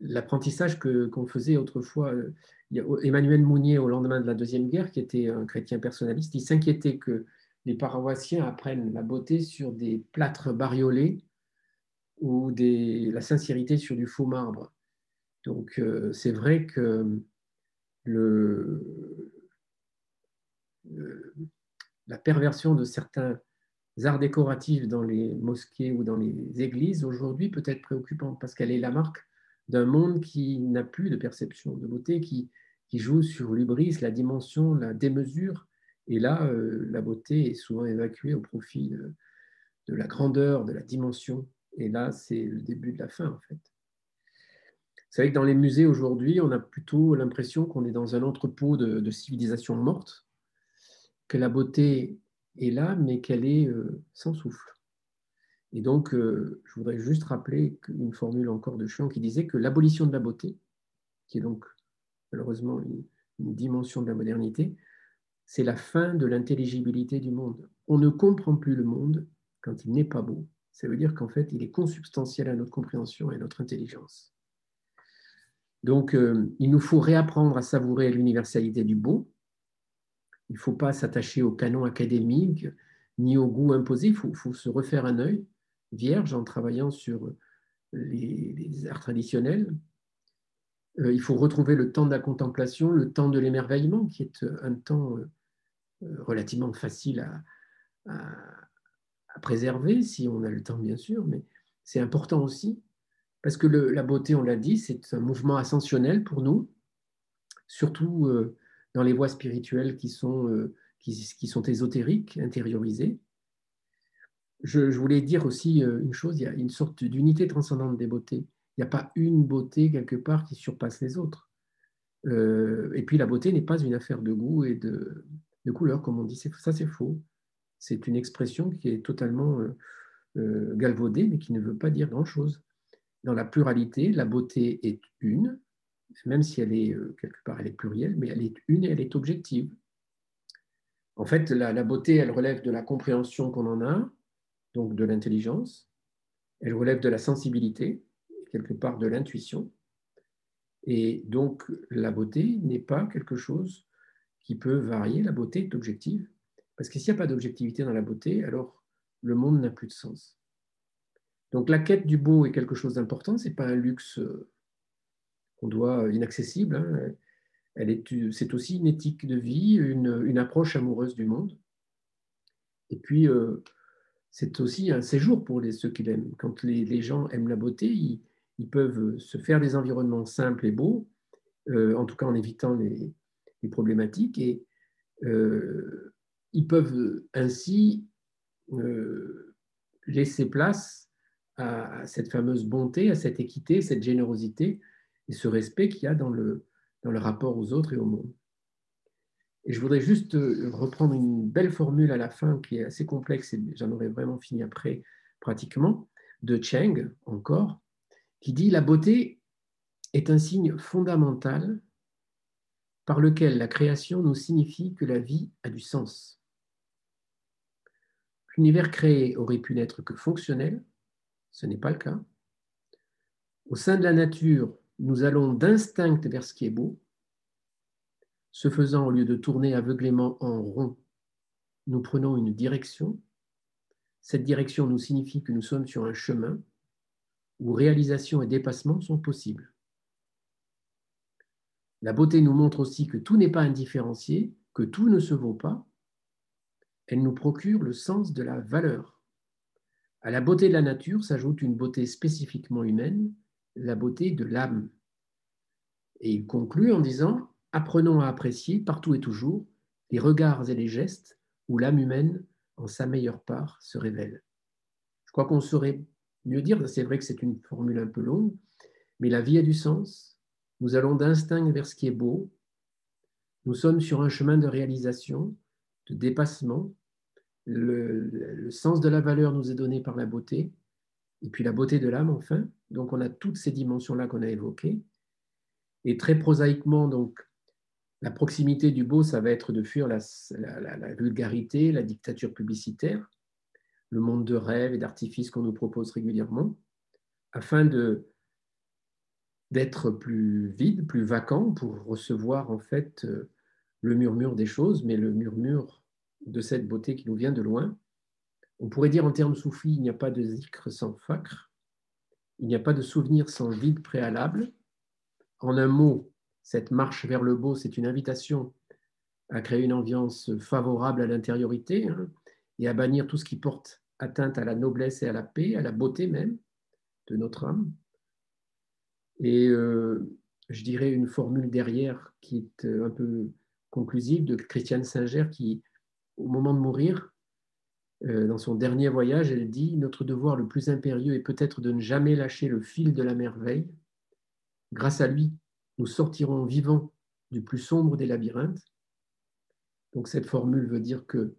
l'apprentissage qu'on faisait autrefois. Emmanuel Mounier, au lendemain de la Deuxième Guerre, qui était un chrétien personnaliste, il s'inquiétait que les paroissiens apprennent la beauté sur des plâtres bariolés ou la sincérité sur du faux marbre. Donc, c'est vrai que le, la perversion de certains arts décoratifs dans les mosquées ou dans les églises aujourd'hui peut être préoccupante parce qu'elle est la marque d'un monde qui n'a plus de perception de beauté, qui, qui joue sur l'ubris, la dimension, la démesure. Et là, euh, la beauté est souvent évacuée au profit de, la grandeur, de la dimension. Et là, c'est le début de la fin, en fait. Vous savez que dans les musées aujourd'hui, on a plutôt l'impression qu'on est dans un entrepôt de, de civilisation morte, que la beauté est là, mais qu'elle est euh, sans souffle. Et donc, euh, je voudrais juste rappeler une formule encore de Chion qui disait que l'abolition de la beauté, qui est donc malheureusement une, dimension de la modernité, c'est la fin de l'intelligibilité du monde. On ne comprend plus le monde quand il n'est pas beau. Ça veut dire qu'en fait, il est consubstantiel à notre compréhension et à notre intelligence. Donc, euh, il nous faut réapprendre à savourer l'universalité du beau, il ne faut pas s'attacher au canon académique ni au goût imposé, il faut, se refaire un œil vierge en travaillant sur les, arts traditionnels. Euh, il faut retrouver le temps de la contemplation, le temps de l'émerveillement, qui est un temps relativement facile à, préserver, si on a le temps, bien sûr, mais c'est important aussi, parce que la beauté, on l'a dit, c'est un mouvement ascensionnel pour nous, surtout dans les voies spirituelles qui sont qui, sont ésotériques, intériorisées. Je, voulais dire aussi euh, une chose, il y a une sorte d'unité transcendante des beautés. Il n'y a pas une beauté quelque part qui surpasse les autres. Euh, et puis la beauté n'est pas une affaire de goût et de, de couleur, comme on dit. Ça, c'est faux. C'est une expression qui est totalement euh, galvaudée, mais qui ne veut pas dire grand-chose. Dans la pluralité, la beauté est une, même si elle est quelque part elle est plurielle, mais elle est une et elle est objective. En fait, la, beauté, elle relève de la compréhension qu'on en a, donc de l'intelligence. Elle relève de la sensibilité, quelque part de l'intuition. Et donc, la beauté n'est pas quelque chose qui peut varier. La beauté est objective. Parce que s'il n'y a pas d'objectivité dans la beauté, alors le monde n'a plus de sens. Donc, la quête du beau est quelque chose d'important. Ce n'est pas un luxe qu'on doit inaccessible. Hein c'est aussi une éthique de vie, une, approche amoureuse du monde. Et puis, euh, c'est aussi un séjour pour les, ceux qui l'aiment. Quand les, gens aiment la beauté, ils, peuvent se faire des environnements simples et beaux, euh, en tout cas en évitant les, problématiques, et euh, ils peuvent ainsi laisser place à cette fameuse bonté, à cette équité, cette générosité et ce respect qu'il y a dans le, dans le rapport aux autres et au monde. Et je voudrais juste euh, reprendre une belle formule à la fin qui est assez complexe, et j'en aurais vraiment fini après pratiquement, de Cheng encore, qui dit La beauté est un signe fondamental par lequel la création nous signifie que la vie a du sens. L'univers créé aurait pu n'être que fonctionnel, ce n'est pas le cas. Au sein de la nature, nous allons d'instinct vers ce qui est beau. Ce faisant, au lieu de tourner aveuglément en rond, nous prenons une direction. Cette direction nous signifie que nous sommes sur un chemin où réalisation et dépassement sont possibles. La beauté nous montre aussi que tout n'est pas indifférencié, que tout ne se vaut pas. Elle nous procure le sens de la valeur. À la beauté de la nature s'ajoute une beauté spécifiquement humaine, la beauté de l'âme. Et il conclut en disant Apprenons à apprécier partout et toujours les regards et les gestes où l'âme humaine, en sa meilleure part, se révèle. Je crois qu'on saurait mieux dire, c'est vrai que c'est une formule un peu longue, mais la vie a du sens. Nous allons d'instinct vers ce qui est beau. Nous sommes sur un chemin de réalisation, de dépassement. Le, sens de la valeur nous est donné par la beauté, et puis la beauté de l'âme, enfin. Donc, on a toutes ces dimensions-là qu'on a évoquées. Et très prosaïquement, donc, la proximité du beau, ça va être de fuir la, vulgarité, la dictature publicitaire, le monde de rêve et d'artifices qu'on nous propose régulièrement, afin de d'être plus vide, plus vacant pour recevoir en fait le murmure des choses, mais le murmure de cette beauté qui nous vient de loin. On pourrait dire en termes soufis, il n'y a pas de zikr sans fakr, il n'y a pas de souvenir sans vide préalable. En un mot, cette marche vers le beau, c'est une invitation à créer une ambiance favorable à l'intériorité hein, et à bannir tout ce qui porte atteinte à la noblesse et à la paix, à la beauté même de notre âme. Et euh, je dirais une formule derrière qui est un peu conclusive de Christiane Singer qui, au moment de mourir, euh, dans son dernier voyage, elle dit Notre devoir le plus impérieux est peut-être de ne jamais lâcher le fil de la merveille. Grâce à lui, nous sortirons vivants du plus sombre des labyrinthes. Donc cette formule veut dire que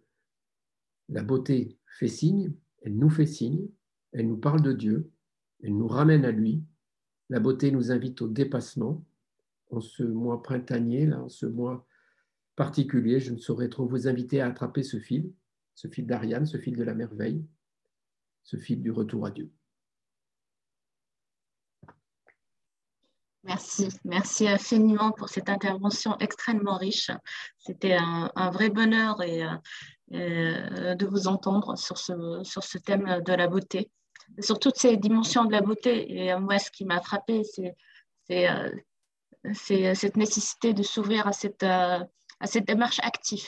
la beauté fait signe, elle nous fait signe, elle nous parle de Dieu, elle nous ramène à lui. La beauté nous invite au dépassement. En ce mois printanier, là, en ce mois particulier, je ne saurais trop vous inviter à attraper ce fil ce fil d'Ariane, ce fil de la merveille, ce fil du retour à Dieu. Merci, merci infiniment pour cette intervention extrêmement riche. C'était un, vrai bonheur et, euh, de vous entendre sur ce, thème de la beauté. sur toutes ces dimensions de la beauté. Et moi, ce qui m'a frappé, c'est cette nécessité de s'ouvrir à cette, à cette démarche active.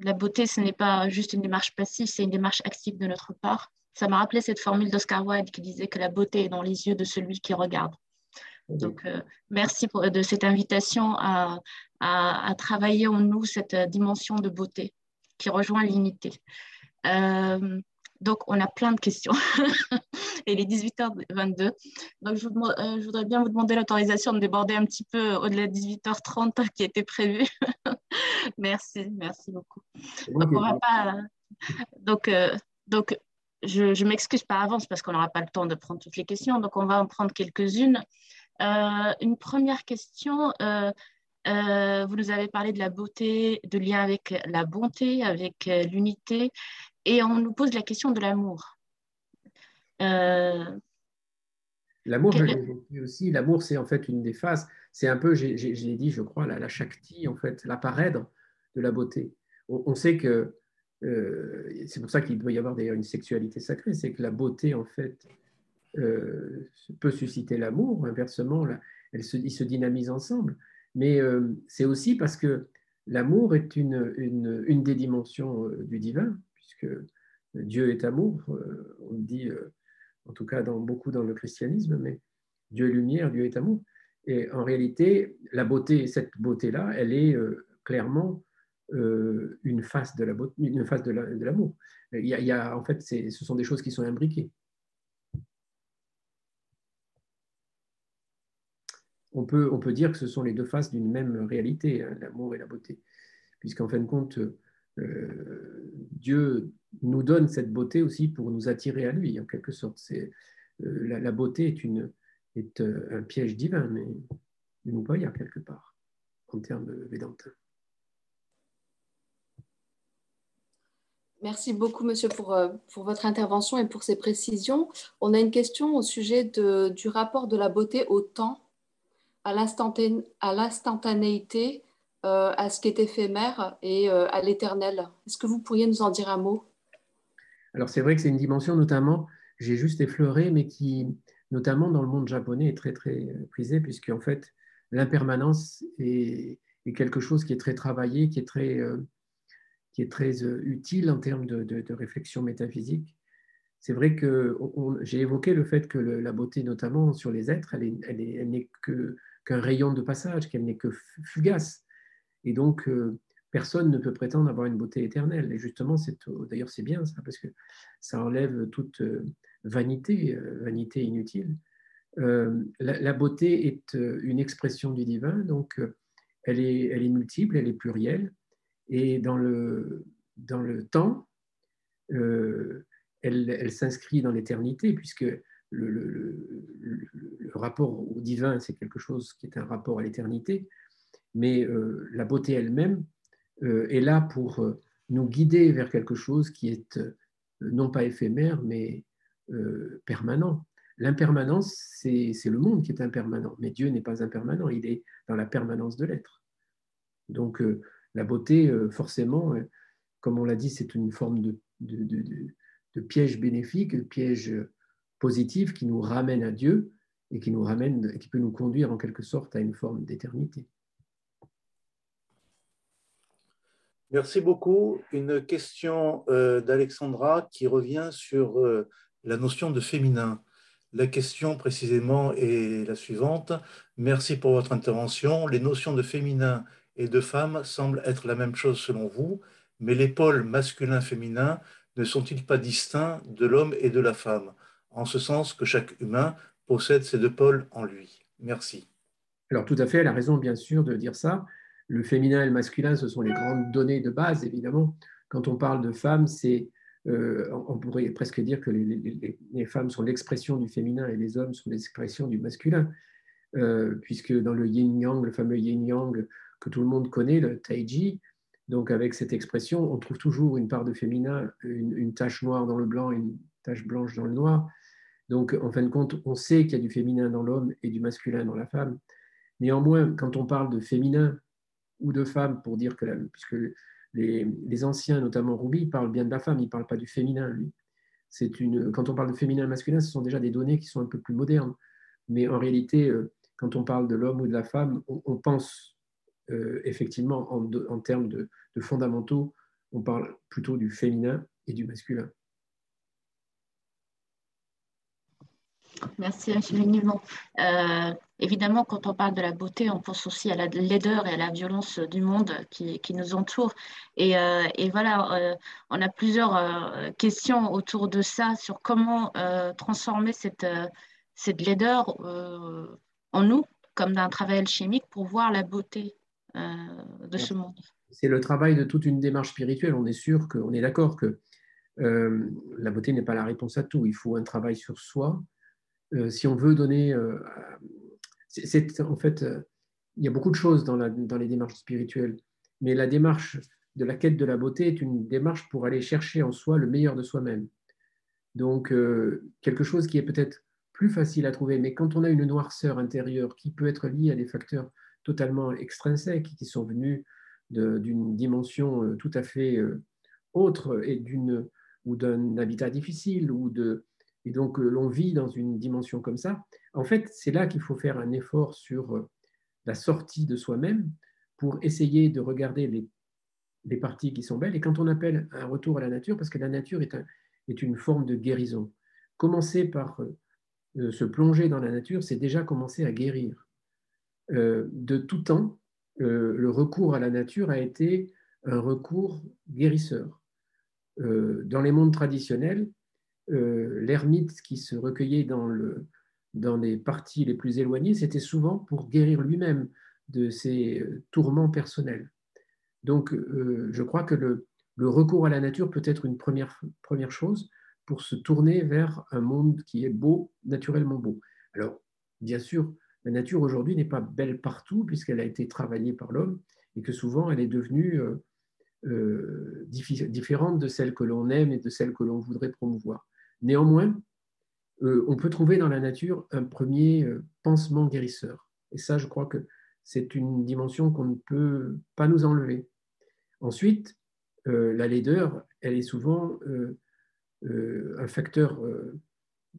La beauté, ce n'est pas juste une démarche passive, c'est une démarche active de notre part. Ça m'a rappelé cette formule d'Oscar Wilde qui disait que la beauté est dans les yeux de celui qui regarde. Donc, euh, merci pour, de cette invitation à, à, travailler en nous cette dimension de beauté qui rejoint l'unité. Euh, donc, on a plein de questions. Et [laughs] il est 18h22. Donc, je, euh, je voudrais bien vous demander l'autorisation de déborder un petit peu au-delà de 18h30 [laughs] qui était prévu. [laughs] merci, merci beaucoup. Donc, on va pas... donc, donc je, m'excuse par avance parce qu'on n'aura pas le temps de prendre toutes les questions, donc on va en prendre quelques-unes. Euh, une première question, euh, euh, vous nous avez parlé de la beauté, de lien avec la bonté, avec l'unité, et on nous pose la question de l'amour. L'amour, je l'ai aussi. L'amour, c'est en fait une des phases. C'est un peu, j'ai dit, je crois, la, la shakti, en fait, la parèdre de la beauté. on sait que c'est pour ça qu'il doit y avoir d'ailleurs une sexualité sacrée, c'est que la beauté, en fait, euh, peut susciter l'amour, inversement, elle se, ils se dynamisent ensemble. Mais euh, c'est aussi parce que l'amour est une, des dimensions du divin, puisque Dieu est amour, on le dit en tout cas beaucoup dans le christianisme, mais Dieu est lumière, Dieu est amour. Et en réalité, cette beauté-là, elle est clairement euh, une face de la une face de l'amour. il, y a, en fait, ce sont des choses qui sont imbriquées. On peut, on peut dire que ce sont les deux faces d'une même réalité, hein, l'amour et la beauté, puisqu'en fin de compte, euh, Dieu nous donne cette beauté aussi pour nous attirer à lui, en quelque sorte. Euh, la, beauté est, une, est un piège divin, mais nous pas quelque part, en termes védantins. Merci beaucoup, monsieur, pour, euh, pour, votre intervention et pour ces précisions. On a une question au sujet de, du rapport de la beauté au temps, à l'instantanéité, euh, à ce qui est éphémère et euh, à l'éternel. Est-ce que vous pourriez nous en dire un mot? Alors, c'est vrai que c'est une dimension, notamment, j'ai juste effleuré, mais qui, notamment dans le monde japonais, est très, très prisée, puisque, en fait, l'impermanence est, quelque chose qui est très travaillé, qui est très qui est très euh, utile en termes de, réflexion métaphysique. C'est vrai que j'ai évoqué le fait que la beauté, notamment sur les êtres, elle, elle, n'est qu'un rayon de passage, qu'elle n'est que fugace. Et donc, euh, personne ne peut prétendre avoir une beauté éternelle. Et justement, d'ailleurs, c'est bien ça, parce que ça enlève toute euh, vanité, vanité inutile. la, beauté est une expression du divin, donc elle est, multiple, elle est plurielle. Et dans le, dans le temps, euh, elle s'inscrit dans l'éternité, puisque le, le, rapport au divin, c'est quelque chose qui est un rapport à l'éternité, mais euh, la beauté elle-même euh, est là pour nous guider vers quelque chose qui est non pas éphémère, mais permanent. L'impermanence, c'est le monde qui est impermanent, mais Dieu n'est pas impermanent, il est dans la permanence de l'être. Donc, la beauté, euh, forcément, euh, comme on l'a dit, c'est une forme de, de, piège bénéfique, de piège qui nous ramène à Dieu et qui peut nous conduire en quelque sorte à une forme d'éternité. Merci beaucoup. Une question euh, d'Alexandra qui revient sur la notion de féminin. La question précisément est la suivante. Merci pour votre intervention. Les notions de féminin et de femme semblent être la même chose selon vous, mais les pôles masculin-féminin ne sont-ils pas distincts de l'homme et de la femme, en ce sens que chaque humain possède ces deux pôles en lui Merci. Alors tout à fait, elle a raison bien sûr de dire ça. Le féminin et le masculin, ce sont les grandes données de base, évidemment. Quand on parle de femme, c'est, euh, on pourrait presque dire que les, femmes sont l'expression du féminin et les hommes sont l'expression du masculin, euh, puisque dans le yin-yang, le fameux yin-yang, que tout le monde connaît, le taiji. Donc avec cette expression, on trouve toujours une part de féminin, une, tache noire dans le blanc, une tache blanche dans le noir. Donc en fin de compte, on sait qu'il y a du féminin dans l'homme et du masculin dans la femme. Néanmoins, quand on parle de féminin ou de femme, pour dire que, puisque les, anciens, notamment Ruby, parlent bien de la femme, ils ne parlent pas du féminin, lui. quand on parle de féminin et masculin, ce sont déjà des données qui sont un peu plus modernes. Mais en réalité, euh, quand on parle de l'homme ou de la femme, on, pense euh, effectivement en, termes de, fondamentaux, on parle plutôt du féminin et du masculin. Merci infiniment. Euh, évidemment, quand on parle de la beauté, on pense aussi à la laideur et à la violence du monde qui, nous entoure. Et, euh, voilà, euh, on a plusieurs euh, questions autour de ça, sur comment transformer cette, cette laideur en nous, comme d'un travail alchimique, pour voir la beauté de ce monde. C'est le travail de toute une démarche spirituelle. On est sûr qu'on est d'accord que la beauté n'est pas la réponse à tout. Il faut un travail sur soi, si on veut donner... Euh, en fait, euh, il y a beaucoup de choses dans, dans les démarches spirituelles, mais la démarche de la quête de la beauté est une démarche pour aller chercher en soi le meilleur de soi-même. Donc, quelque chose qui est peut-être plus facile à trouver, mais quand on a une noirceur intérieure qui peut être liée à des facteurs totalement extrinsèques qui sont venus d'une dimension tout à fait autre et d'une ou d'un habitat difficile ou de, et donc euh, l'on vit dans une dimension comme ça, en fait, c'est là qu'il faut faire un effort sur euh, la sortie de soi-même pour essayer de regarder les, parties qui sont belles. Et quand on appelle un retour à la nature, parce que la nature est, un, est une forme de guérison, commencer par euh, se plonger dans la nature, c'est déjà commencer à guérir. de tout temps, le recours à la nature a été un recours guérisseur. dans les mondes traditionnels, l'ermite qui se recueillait dans, le, dans les parties les plus éloignées, c'était souvent pour guérir lui-même de ses euh, tourments personnels. Donc, euh, je crois que le, recours à la nature peut être une première chose pour se tourner vers un monde qui est beau, naturellement beau. Alors, bien sûr, la nature aujourd'hui n'est pas belle partout puisqu'elle a été travaillée par l'homme et que souvent elle est devenue différente de celle que l'on aime et de celle que l'on voudrait promouvoir. Néanmoins, euh, on peut trouver dans la nature un premier euh, pansement guérisseur. Et ça, je crois que c'est une dimension qu'on ne peut pas nous enlever. Ensuite, euh, la laideur, elle est souvent un facteur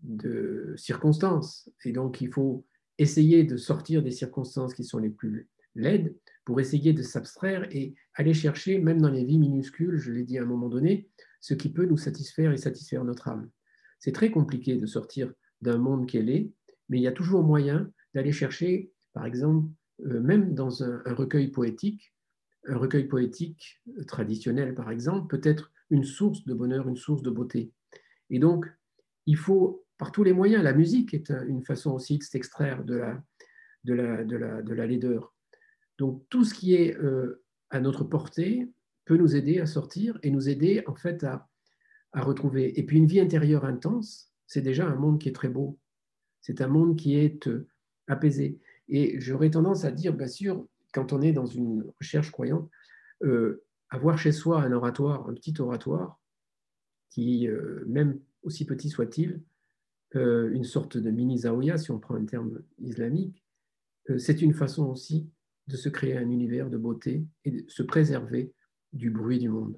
de circonstances. Et donc, il faut essayer de sortir des circonstances qui sont les plus laides pour essayer de s'abstraire et aller chercher, même dans les vies minuscules, je l'ai dit à un moment donné, ce qui peut nous satisfaire et satisfaire notre âme. C'est très compliqué de sortir d'un monde qu'elle est, mais il y a toujours moyen d'aller chercher, par exemple, euh, même dans un, recueil poétique, un recueil poétique traditionnel, par exemple, peut être une source de bonheur, une source de beauté. Et donc, il faut, par tous les moyens, la musique est une façon aussi de s'extraire de la, de, la, de, la, de la laideur. Donc, tout ce qui est euh, à notre portée peut nous aider à sortir et nous aider, en fait, à, à retrouver. Et puis une vie intérieure intense, c'est déjà un monde qui est très beau. C'est un monde qui est euh, apaisé. Et j'aurais tendance à dire, bien sûr, quand on est dans une recherche croyante, euh, avoir chez soi un oratoire, un petit oratoire, qui, euh, même aussi petit soit-il, une sorte de mini zaouya, si on prend un terme islamique, c'est une façon aussi de se créer un univers de beauté et de se préserver du bruit du monde.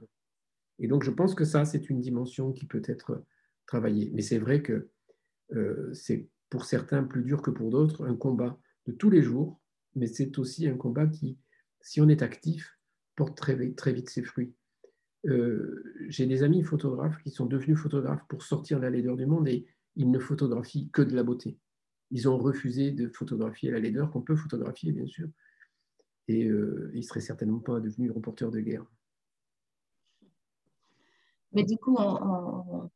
Et donc, je pense que ça, c'est une dimension qui peut être travaillée. Mais c'est vrai que euh, c'est pour certains plus dur que pour d'autres un combat de tous les jours, mais c'est aussi un combat qui, si on est actif, porte très vite, ses fruits. Euh, j'ai des amis photographes qui sont devenus photographes pour sortir la laideur du monde et ils ne photographient que de la beauté. Ils ont refusé de photographier la laideur qu'on peut photographier, bien sûr. Et euh, ils ne seraient certainement pas devenus reporters de guerre. Mais du coup, en,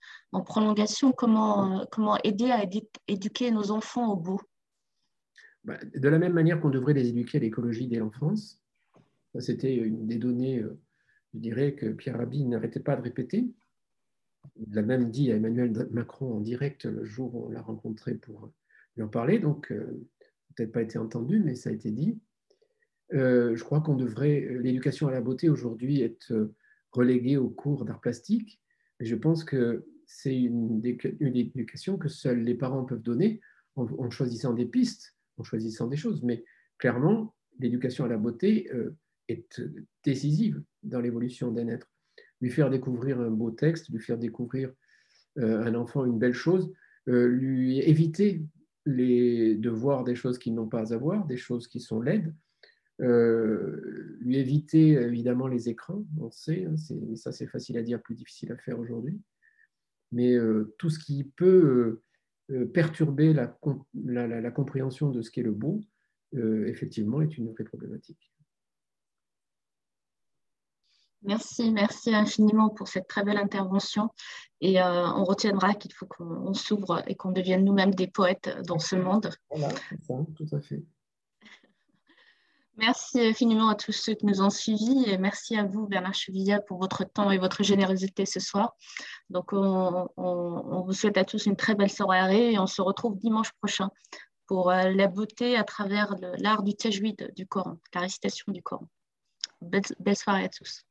prolongation, comment, comment aider à éduquer nos enfants au beau? Bah, De la même manière qu'on devrait les éduquer à l'écologie dès l'enfance. C'était une des données, euh, je dirais, que Pierre Rabhi n'arrêtait pas de répéter. Il l'a même dit à Emmanuel Macron en direct le jour où on l'a rencontré pour lui en parler. Donc, euh, peut-être pas été entendu, mais ça a été dit. Euh, je crois qu'on devrait, l'éducation à la beauté aujourd'hui être relégué au cours d'art plastique. Et je pense que c'est une, éducation que seuls les parents peuvent donner en, choisissant des pistes, en choisissant des choses. Mais clairement, l'éducation à la beauté euh, est décisive dans l'évolution d'un être. Lui faire découvrir un beau texte, lui faire découvrir un enfant une belle chose, lui éviter les, de voir des choses qu'ils n'ont pas à voir, des choses qui sont laides, lui éviter évidemment les écrans, on sait, hein, ça c'est facile à dire, plus difficile à faire aujourd'hui, mais tout ce qui peut perturber la, la, compréhension de ce qu'est le beau, effectivement, est une vraie problématique. Merci, merci infiniment pour cette très belle intervention. Et euh, on retiendra qu'il faut qu'on s'ouvre et qu'on devienne nous-mêmes des poètes dans ce monde. Voilà, ça, tout à fait. Merci infiniment à tous ceux qui nous ont suivis et merci à vous, Bernard Chevilla, pour votre temps et votre générosité ce soir. Donc, on, on vous souhaite à tous une très belle soirée et on se retrouve dimanche prochain pour euh, la beauté à travers l'art du tajwid du Coran, la récitation du Coran. Belle, belle soirée à tous.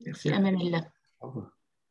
Merci. Amen. Au revoir.